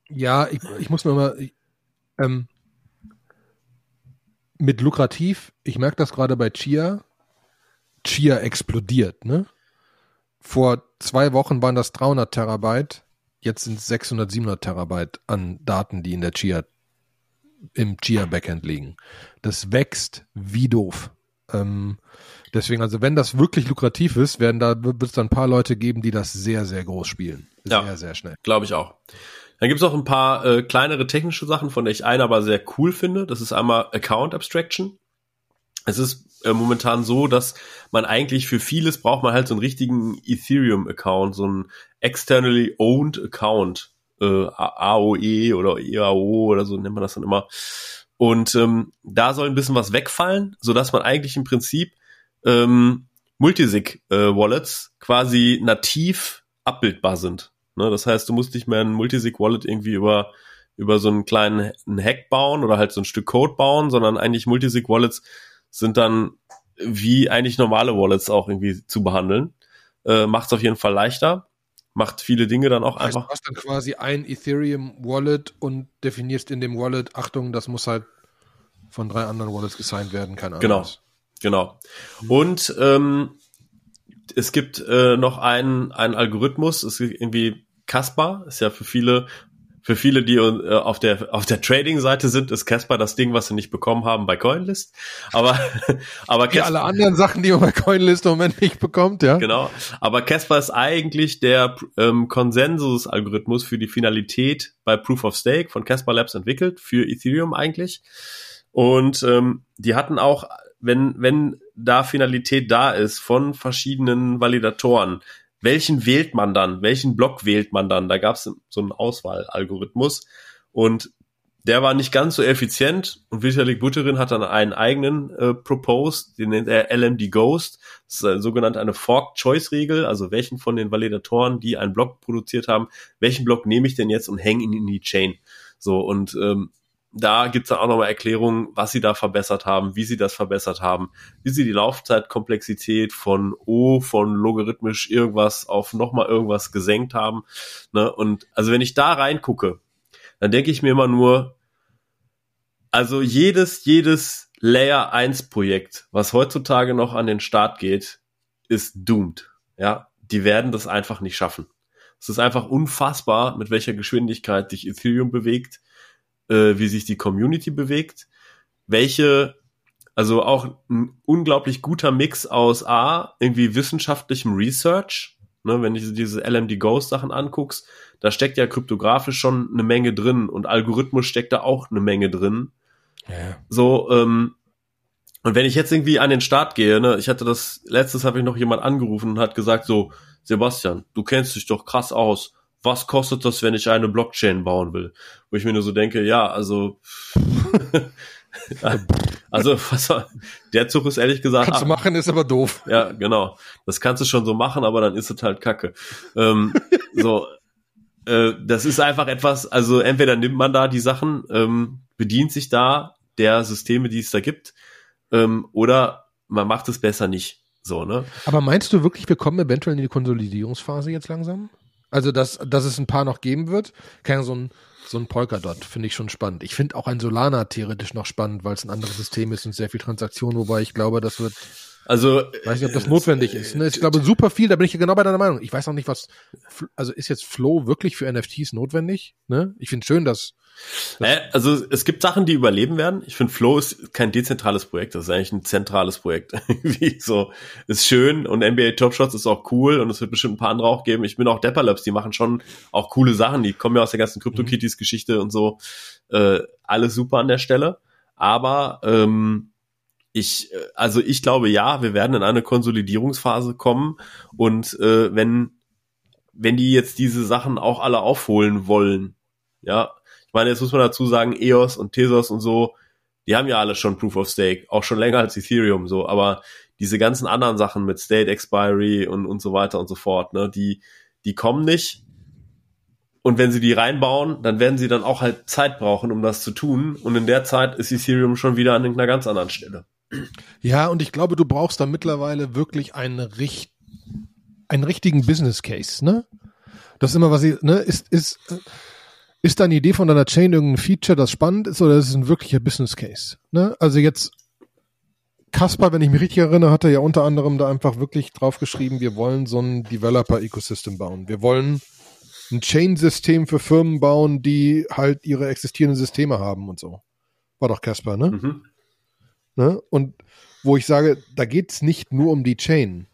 ja, ich, ich muss mir mal ich, ähm, mit lukrativ, ich merke das gerade bei Chia. Chia explodiert, ne? Vor zwei Wochen waren das 300 Terabyte, jetzt sind es 600, 700 Terabyte an Daten, die in der Chia, im Chia Backend liegen. Das wächst wie doof. Ähm, deswegen, also wenn das wirklich lukrativ ist, werden da, wird es dann ein paar Leute geben, die das sehr, sehr groß spielen. Sehr, ja, sehr schnell. Glaube ich auch. Dann gibt's auch ein paar äh, kleinere technische Sachen, von der ich eine aber sehr cool finde. Das ist einmal Account Abstraction. Es ist äh, momentan so, dass man eigentlich für vieles braucht man halt so einen richtigen Ethereum-Account, so einen externally owned Account, äh, AOE oder EAO oder so nennt man das dann immer. Und ähm, da soll ein bisschen was wegfallen, so dass man eigentlich im Prinzip ähm, Multisig-Wallets äh, quasi nativ abbildbar sind. Ne? Das heißt, du musst nicht mehr ein Multisig-Wallet irgendwie über, über so einen kleinen einen Hack bauen oder halt so ein Stück Code bauen, sondern eigentlich Multisig-Wallets sind dann wie eigentlich normale Wallets auch irgendwie zu behandeln. Äh, Macht es auf jeden Fall leichter. Macht viele Dinge dann auch heißt, einfach. Du hast dann quasi ein Ethereum-Wallet und definierst in dem Wallet, Achtung, das muss halt von drei anderen Wallets gesigned werden, keine Ahnung. Genau, genau. Und ähm, es gibt äh, noch einen, einen Algorithmus, es gibt irgendwie Casper, ist ja für viele für viele, die äh, auf der auf der Trading-Seite sind, ist Casper das Ding, was sie nicht bekommen haben bei CoinList. Aber aber Casper, alle anderen Sachen, die man bei CoinList im Moment nicht bekommt, ja. Genau. Aber Casper ist eigentlich der ähm, Konsensus-Algorithmus für die Finalität bei Proof of Stake von Casper Labs entwickelt für Ethereum eigentlich. Und ähm, die hatten auch, wenn wenn da Finalität da ist von verschiedenen Validatoren, welchen wählt man dann? Welchen Block wählt man dann? Da gab es so einen Auswahlalgorithmus und der war nicht ganz so effizient und Vitalik Buterin hat dann einen eigenen äh, proposed, den nennt er LMD Ghost. Das ist eine sogenannte eine Fork Choice Regel, also welchen von den Validatoren, die einen Block produziert haben, welchen Block nehme ich denn jetzt und hänge ihn in die Chain. So und ähm, da gibt's dann auch nochmal Erklärungen, was sie da verbessert haben, wie sie das verbessert haben, wie sie die Laufzeitkomplexität von O, von logarithmisch irgendwas auf nochmal irgendwas gesenkt haben. Ne? Und also wenn ich da reingucke, dann denke ich mir immer nur, also jedes, jedes Layer 1 Projekt, was heutzutage noch an den Start geht, ist doomed. Ja, die werden das einfach nicht schaffen. Es ist einfach unfassbar, mit welcher Geschwindigkeit sich Ethereum bewegt äh, wie sich die Community bewegt, welche, also auch ein unglaublich guter Mix aus A, irgendwie wissenschaftlichem Research, ne, wenn du diese LMD Ghost Sachen anguckst, da steckt ja kryptografisch schon eine Menge drin und Algorithmus steckt da auch eine Menge drin. Ja. So, ähm, und wenn ich jetzt irgendwie an den Start gehe, ne, ich hatte das, letztes habe ich noch jemand angerufen und hat gesagt so, Sebastian, du kennst dich doch krass aus was kostet das, wenn ich eine Blockchain bauen will? Wo ich mir nur so denke, ja, also also, was, der Zug ist ehrlich gesagt. Kannst du machen, ist aber doof. Ja, genau. Das kannst du schon so machen, aber dann ist es halt Kacke. ähm, so, äh, das ist einfach etwas, also entweder nimmt man da die Sachen, ähm, bedient sich da der Systeme, die es da gibt, ähm, oder man macht es besser nicht. So, ne? Aber meinst du wirklich, wir kommen eventuell in die Konsolidierungsphase jetzt langsam? Also, dass, dass es ein paar noch geben wird? Keine so ein, so ein Polkadot finde ich schon spannend. Ich finde auch ein Solana theoretisch noch spannend, weil es ein anderes System ist und sehr viel Transaktion, wobei ich glaube, das wird also, weiß nicht, ob das äh, notwendig ist. Ne? Ich glaube, super viel, da bin ich genau bei deiner Meinung. Ich weiß auch nicht, was, also ist jetzt Flow wirklich für NFTs notwendig? Ne? Ich finde schön, dass, dass äh, also es gibt Sachen, die überleben werden. Ich finde Flow ist kein dezentrales Projekt, das ist eigentlich ein zentrales Projekt. Wie so ist schön und NBA Top Shots ist auch cool und es wird bestimmt ein paar andere auch geben. Ich bin auch Dapper Labs, die machen schon auch coole Sachen. Die kommen ja aus der ganzen CryptoKitties Geschichte und so. Äh, alles super an der Stelle. Aber ähm, ich, äh, also ich glaube ja, wir werden in eine Konsolidierungsphase kommen und äh, wenn wenn die jetzt diese Sachen auch alle aufholen wollen, ja, ich meine, jetzt muss man dazu sagen, EOS und Tezos und so, die haben ja alle schon Proof of Stake, auch schon länger als Ethereum so, aber diese ganzen anderen Sachen mit State Expiry und, und so weiter und so fort, ne, die, die kommen nicht. Und wenn sie die reinbauen, dann werden sie dann auch halt Zeit brauchen, um das zu tun. Und in der Zeit ist Ethereum schon wieder an irgendeiner ganz anderen Stelle. Ja, und ich glaube, du brauchst da mittlerweile wirklich einen, richt einen richtigen Business Case, ne? Das ist immer was, ich, ne? Ist, ist, ist deine Idee von deiner Chain irgendein Feature, das spannend ist, oder ist es ein wirklicher Business Case? Ne? Also jetzt, Kaspar, wenn ich mich richtig erinnere, hat er ja unter anderem da einfach wirklich draufgeschrieben, wir wollen so ein Developer-Ecosystem bauen. Wir wollen ein Chain-System für Firmen bauen, die halt ihre existierenden Systeme haben und so. War doch Kaspar, ne? Mhm. Ne? Und wo ich sage, da geht es nicht nur um die Chain.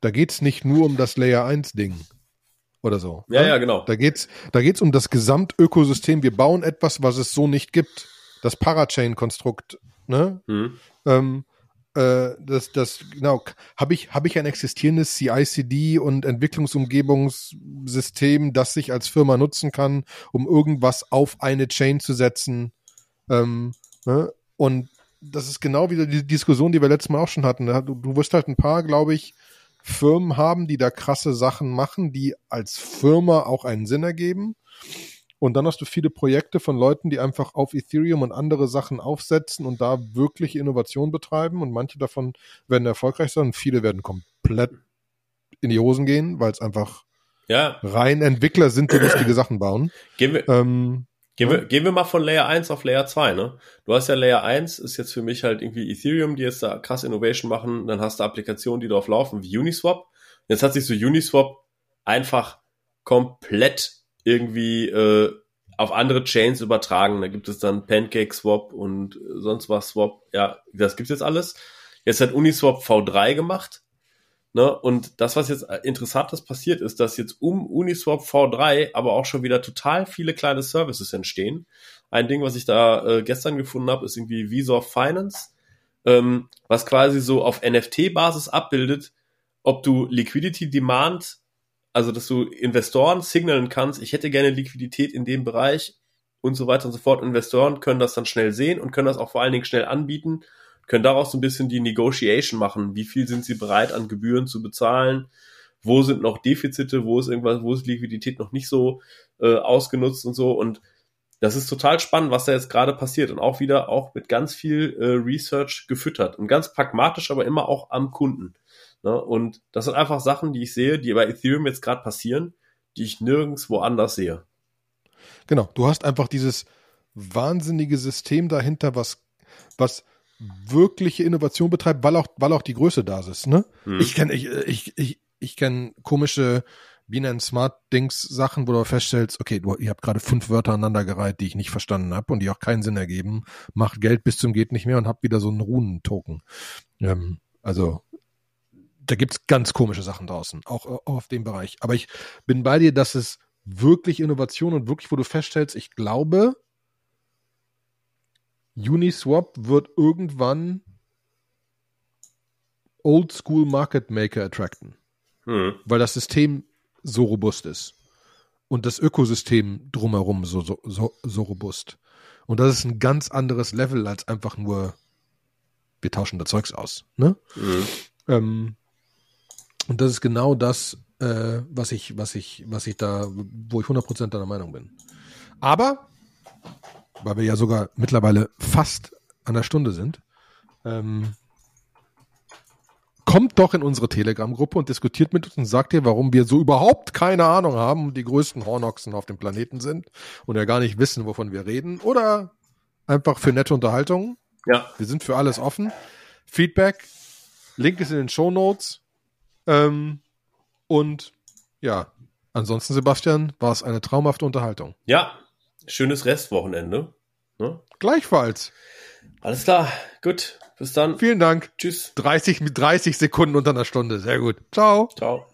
Da geht es nicht nur um das Layer 1 Ding oder so. Ja, ne? ja, genau. Da geht's, da geht's um das Gesamtökosystem. Wir bauen etwas, was es so nicht gibt. Das Parachain-Konstrukt, ne? Mhm. Ähm, äh, das, das, genau, habe ich, habe ich ein existierendes CI/CD und Entwicklungsumgebungssystem, das sich als Firma nutzen kann, um irgendwas auf eine Chain zu setzen. Ähm, ne? Und das ist genau wieder die Diskussion, die wir letztes Mal auch schon hatten. Du, du wirst halt ein paar, glaube ich, Firmen haben, die da krasse Sachen machen, die als Firma auch einen Sinn ergeben. Und dann hast du viele Projekte von Leuten, die einfach auf Ethereum und andere Sachen aufsetzen und da wirklich Innovation betreiben. Und manche davon werden erfolgreich sein und viele werden komplett in die Hosen gehen, weil es einfach ja. rein Entwickler sind, die lustige Sachen bauen. Gehen wir, ähm, Gehen wir, gehen wir mal von Layer 1 auf Layer 2, ne? Du hast ja Layer 1, ist jetzt für mich halt irgendwie Ethereum, die jetzt da krass Innovation machen. Dann hast du Applikationen, die drauf laufen, wie Uniswap. Jetzt hat sich so Uniswap einfach komplett irgendwie äh, auf andere Chains übertragen. Da gibt es dann Pancake Swap und sonst was Swap. Ja, das gibt's jetzt alles. Jetzt hat Uniswap V3 gemacht. Ne? Und das, was jetzt interessantes passiert, ist, dass jetzt um Uniswap V3 aber auch schon wieder total viele kleine Services entstehen. Ein Ding, was ich da äh, gestern gefunden habe, ist irgendwie Visa Finance, ähm, was quasi so auf NFT-Basis abbildet, ob du Liquidity Demand, also dass du Investoren signalen kannst, ich hätte gerne Liquidität in dem Bereich und so weiter und so fort. Investoren können das dann schnell sehen und können das auch vor allen Dingen schnell anbieten können daraus so ein bisschen die Negotiation machen. Wie viel sind sie bereit an Gebühren zu bezahlen? Wo sind noch Defizite? Wo ist irgendwas, wo ist Liquidität noch nicht so äh, ausgenutzt und so? Und das ist total spannend, was da jetzt gerade passiert und auch wieder auch mit ganz viel äh, Research gefüttert und ganz pragmatisch, aber immer auch am Kunden. Ne? Und das sind einfach Sachen, die ich sehe, die bei Ethereum jetzt gerade passieren, die ich nirgends woanders sehe. Genau, du hast einfach dieses wahnsinnige System dahinter, was, was wirkliche Innovation betreibt, weil auch, weil auch die Größe da ist. Ne? Hm. Ich kenne ich, ich, ich, ich kenn komische Binance Smart Dings Sachen, wo du feststellst, okay, du, ihr habt gerade fünf Wörter aneinandergereiht, die ich nicht verstanden habe und die auch keinen Sinn ergeben. Macht Geld bis zum geht nicht mehr und habt wieder so einen Runen-Token. Ähm, also da gibt's ganz komische Sachen draußen, auch, auch auf dem Bereich. Aber ich bin bei dir, dass es wirklich Innovation und wirklich, wo du feststellst, ich glaube, Uniswap wird irgendwann Oldschool Market Maker attracten. Hm. Weil das System so robust ist. und das Ökosystem drumherum so, so, so, so robust. Und das ist ein ganz anderes Level als einfach nur, wir tauschen da Zeugs aus. Ne? Mhm. Ähm, und das ist genau das, äh, was ich, was ich, was ich da, wo ich 100% deiner Meinung bin. Aber, weil wir ja sogar mittlerweile fast an der Stunde sind, ähm, kommt doch in unsere Telegram-Gruppe und diskutiert mit uns und sagt ihr, warum wir so überhaupt keine Ahnung haben und die größten Hornochsen auf dem Planeten sind und ja gar nicht wissen, wovon wir reden. Oder einfach für nette Unterhaltung. Ja. Wir sind für alles offen. Feedback. Link ist in den Show Notes. Ähm, und ja, ansonsten, Sebastian, war es eine traumhafte Unterhaltung. Ja, schönes Restwochenende. Ne? Gleichfalls. Alles klar, gut. Bis dann. Vielen Dank. Tschüss. 30 mit 30 Sekunden unter einer Stunde. Sehr gut. Ciao. Ciao.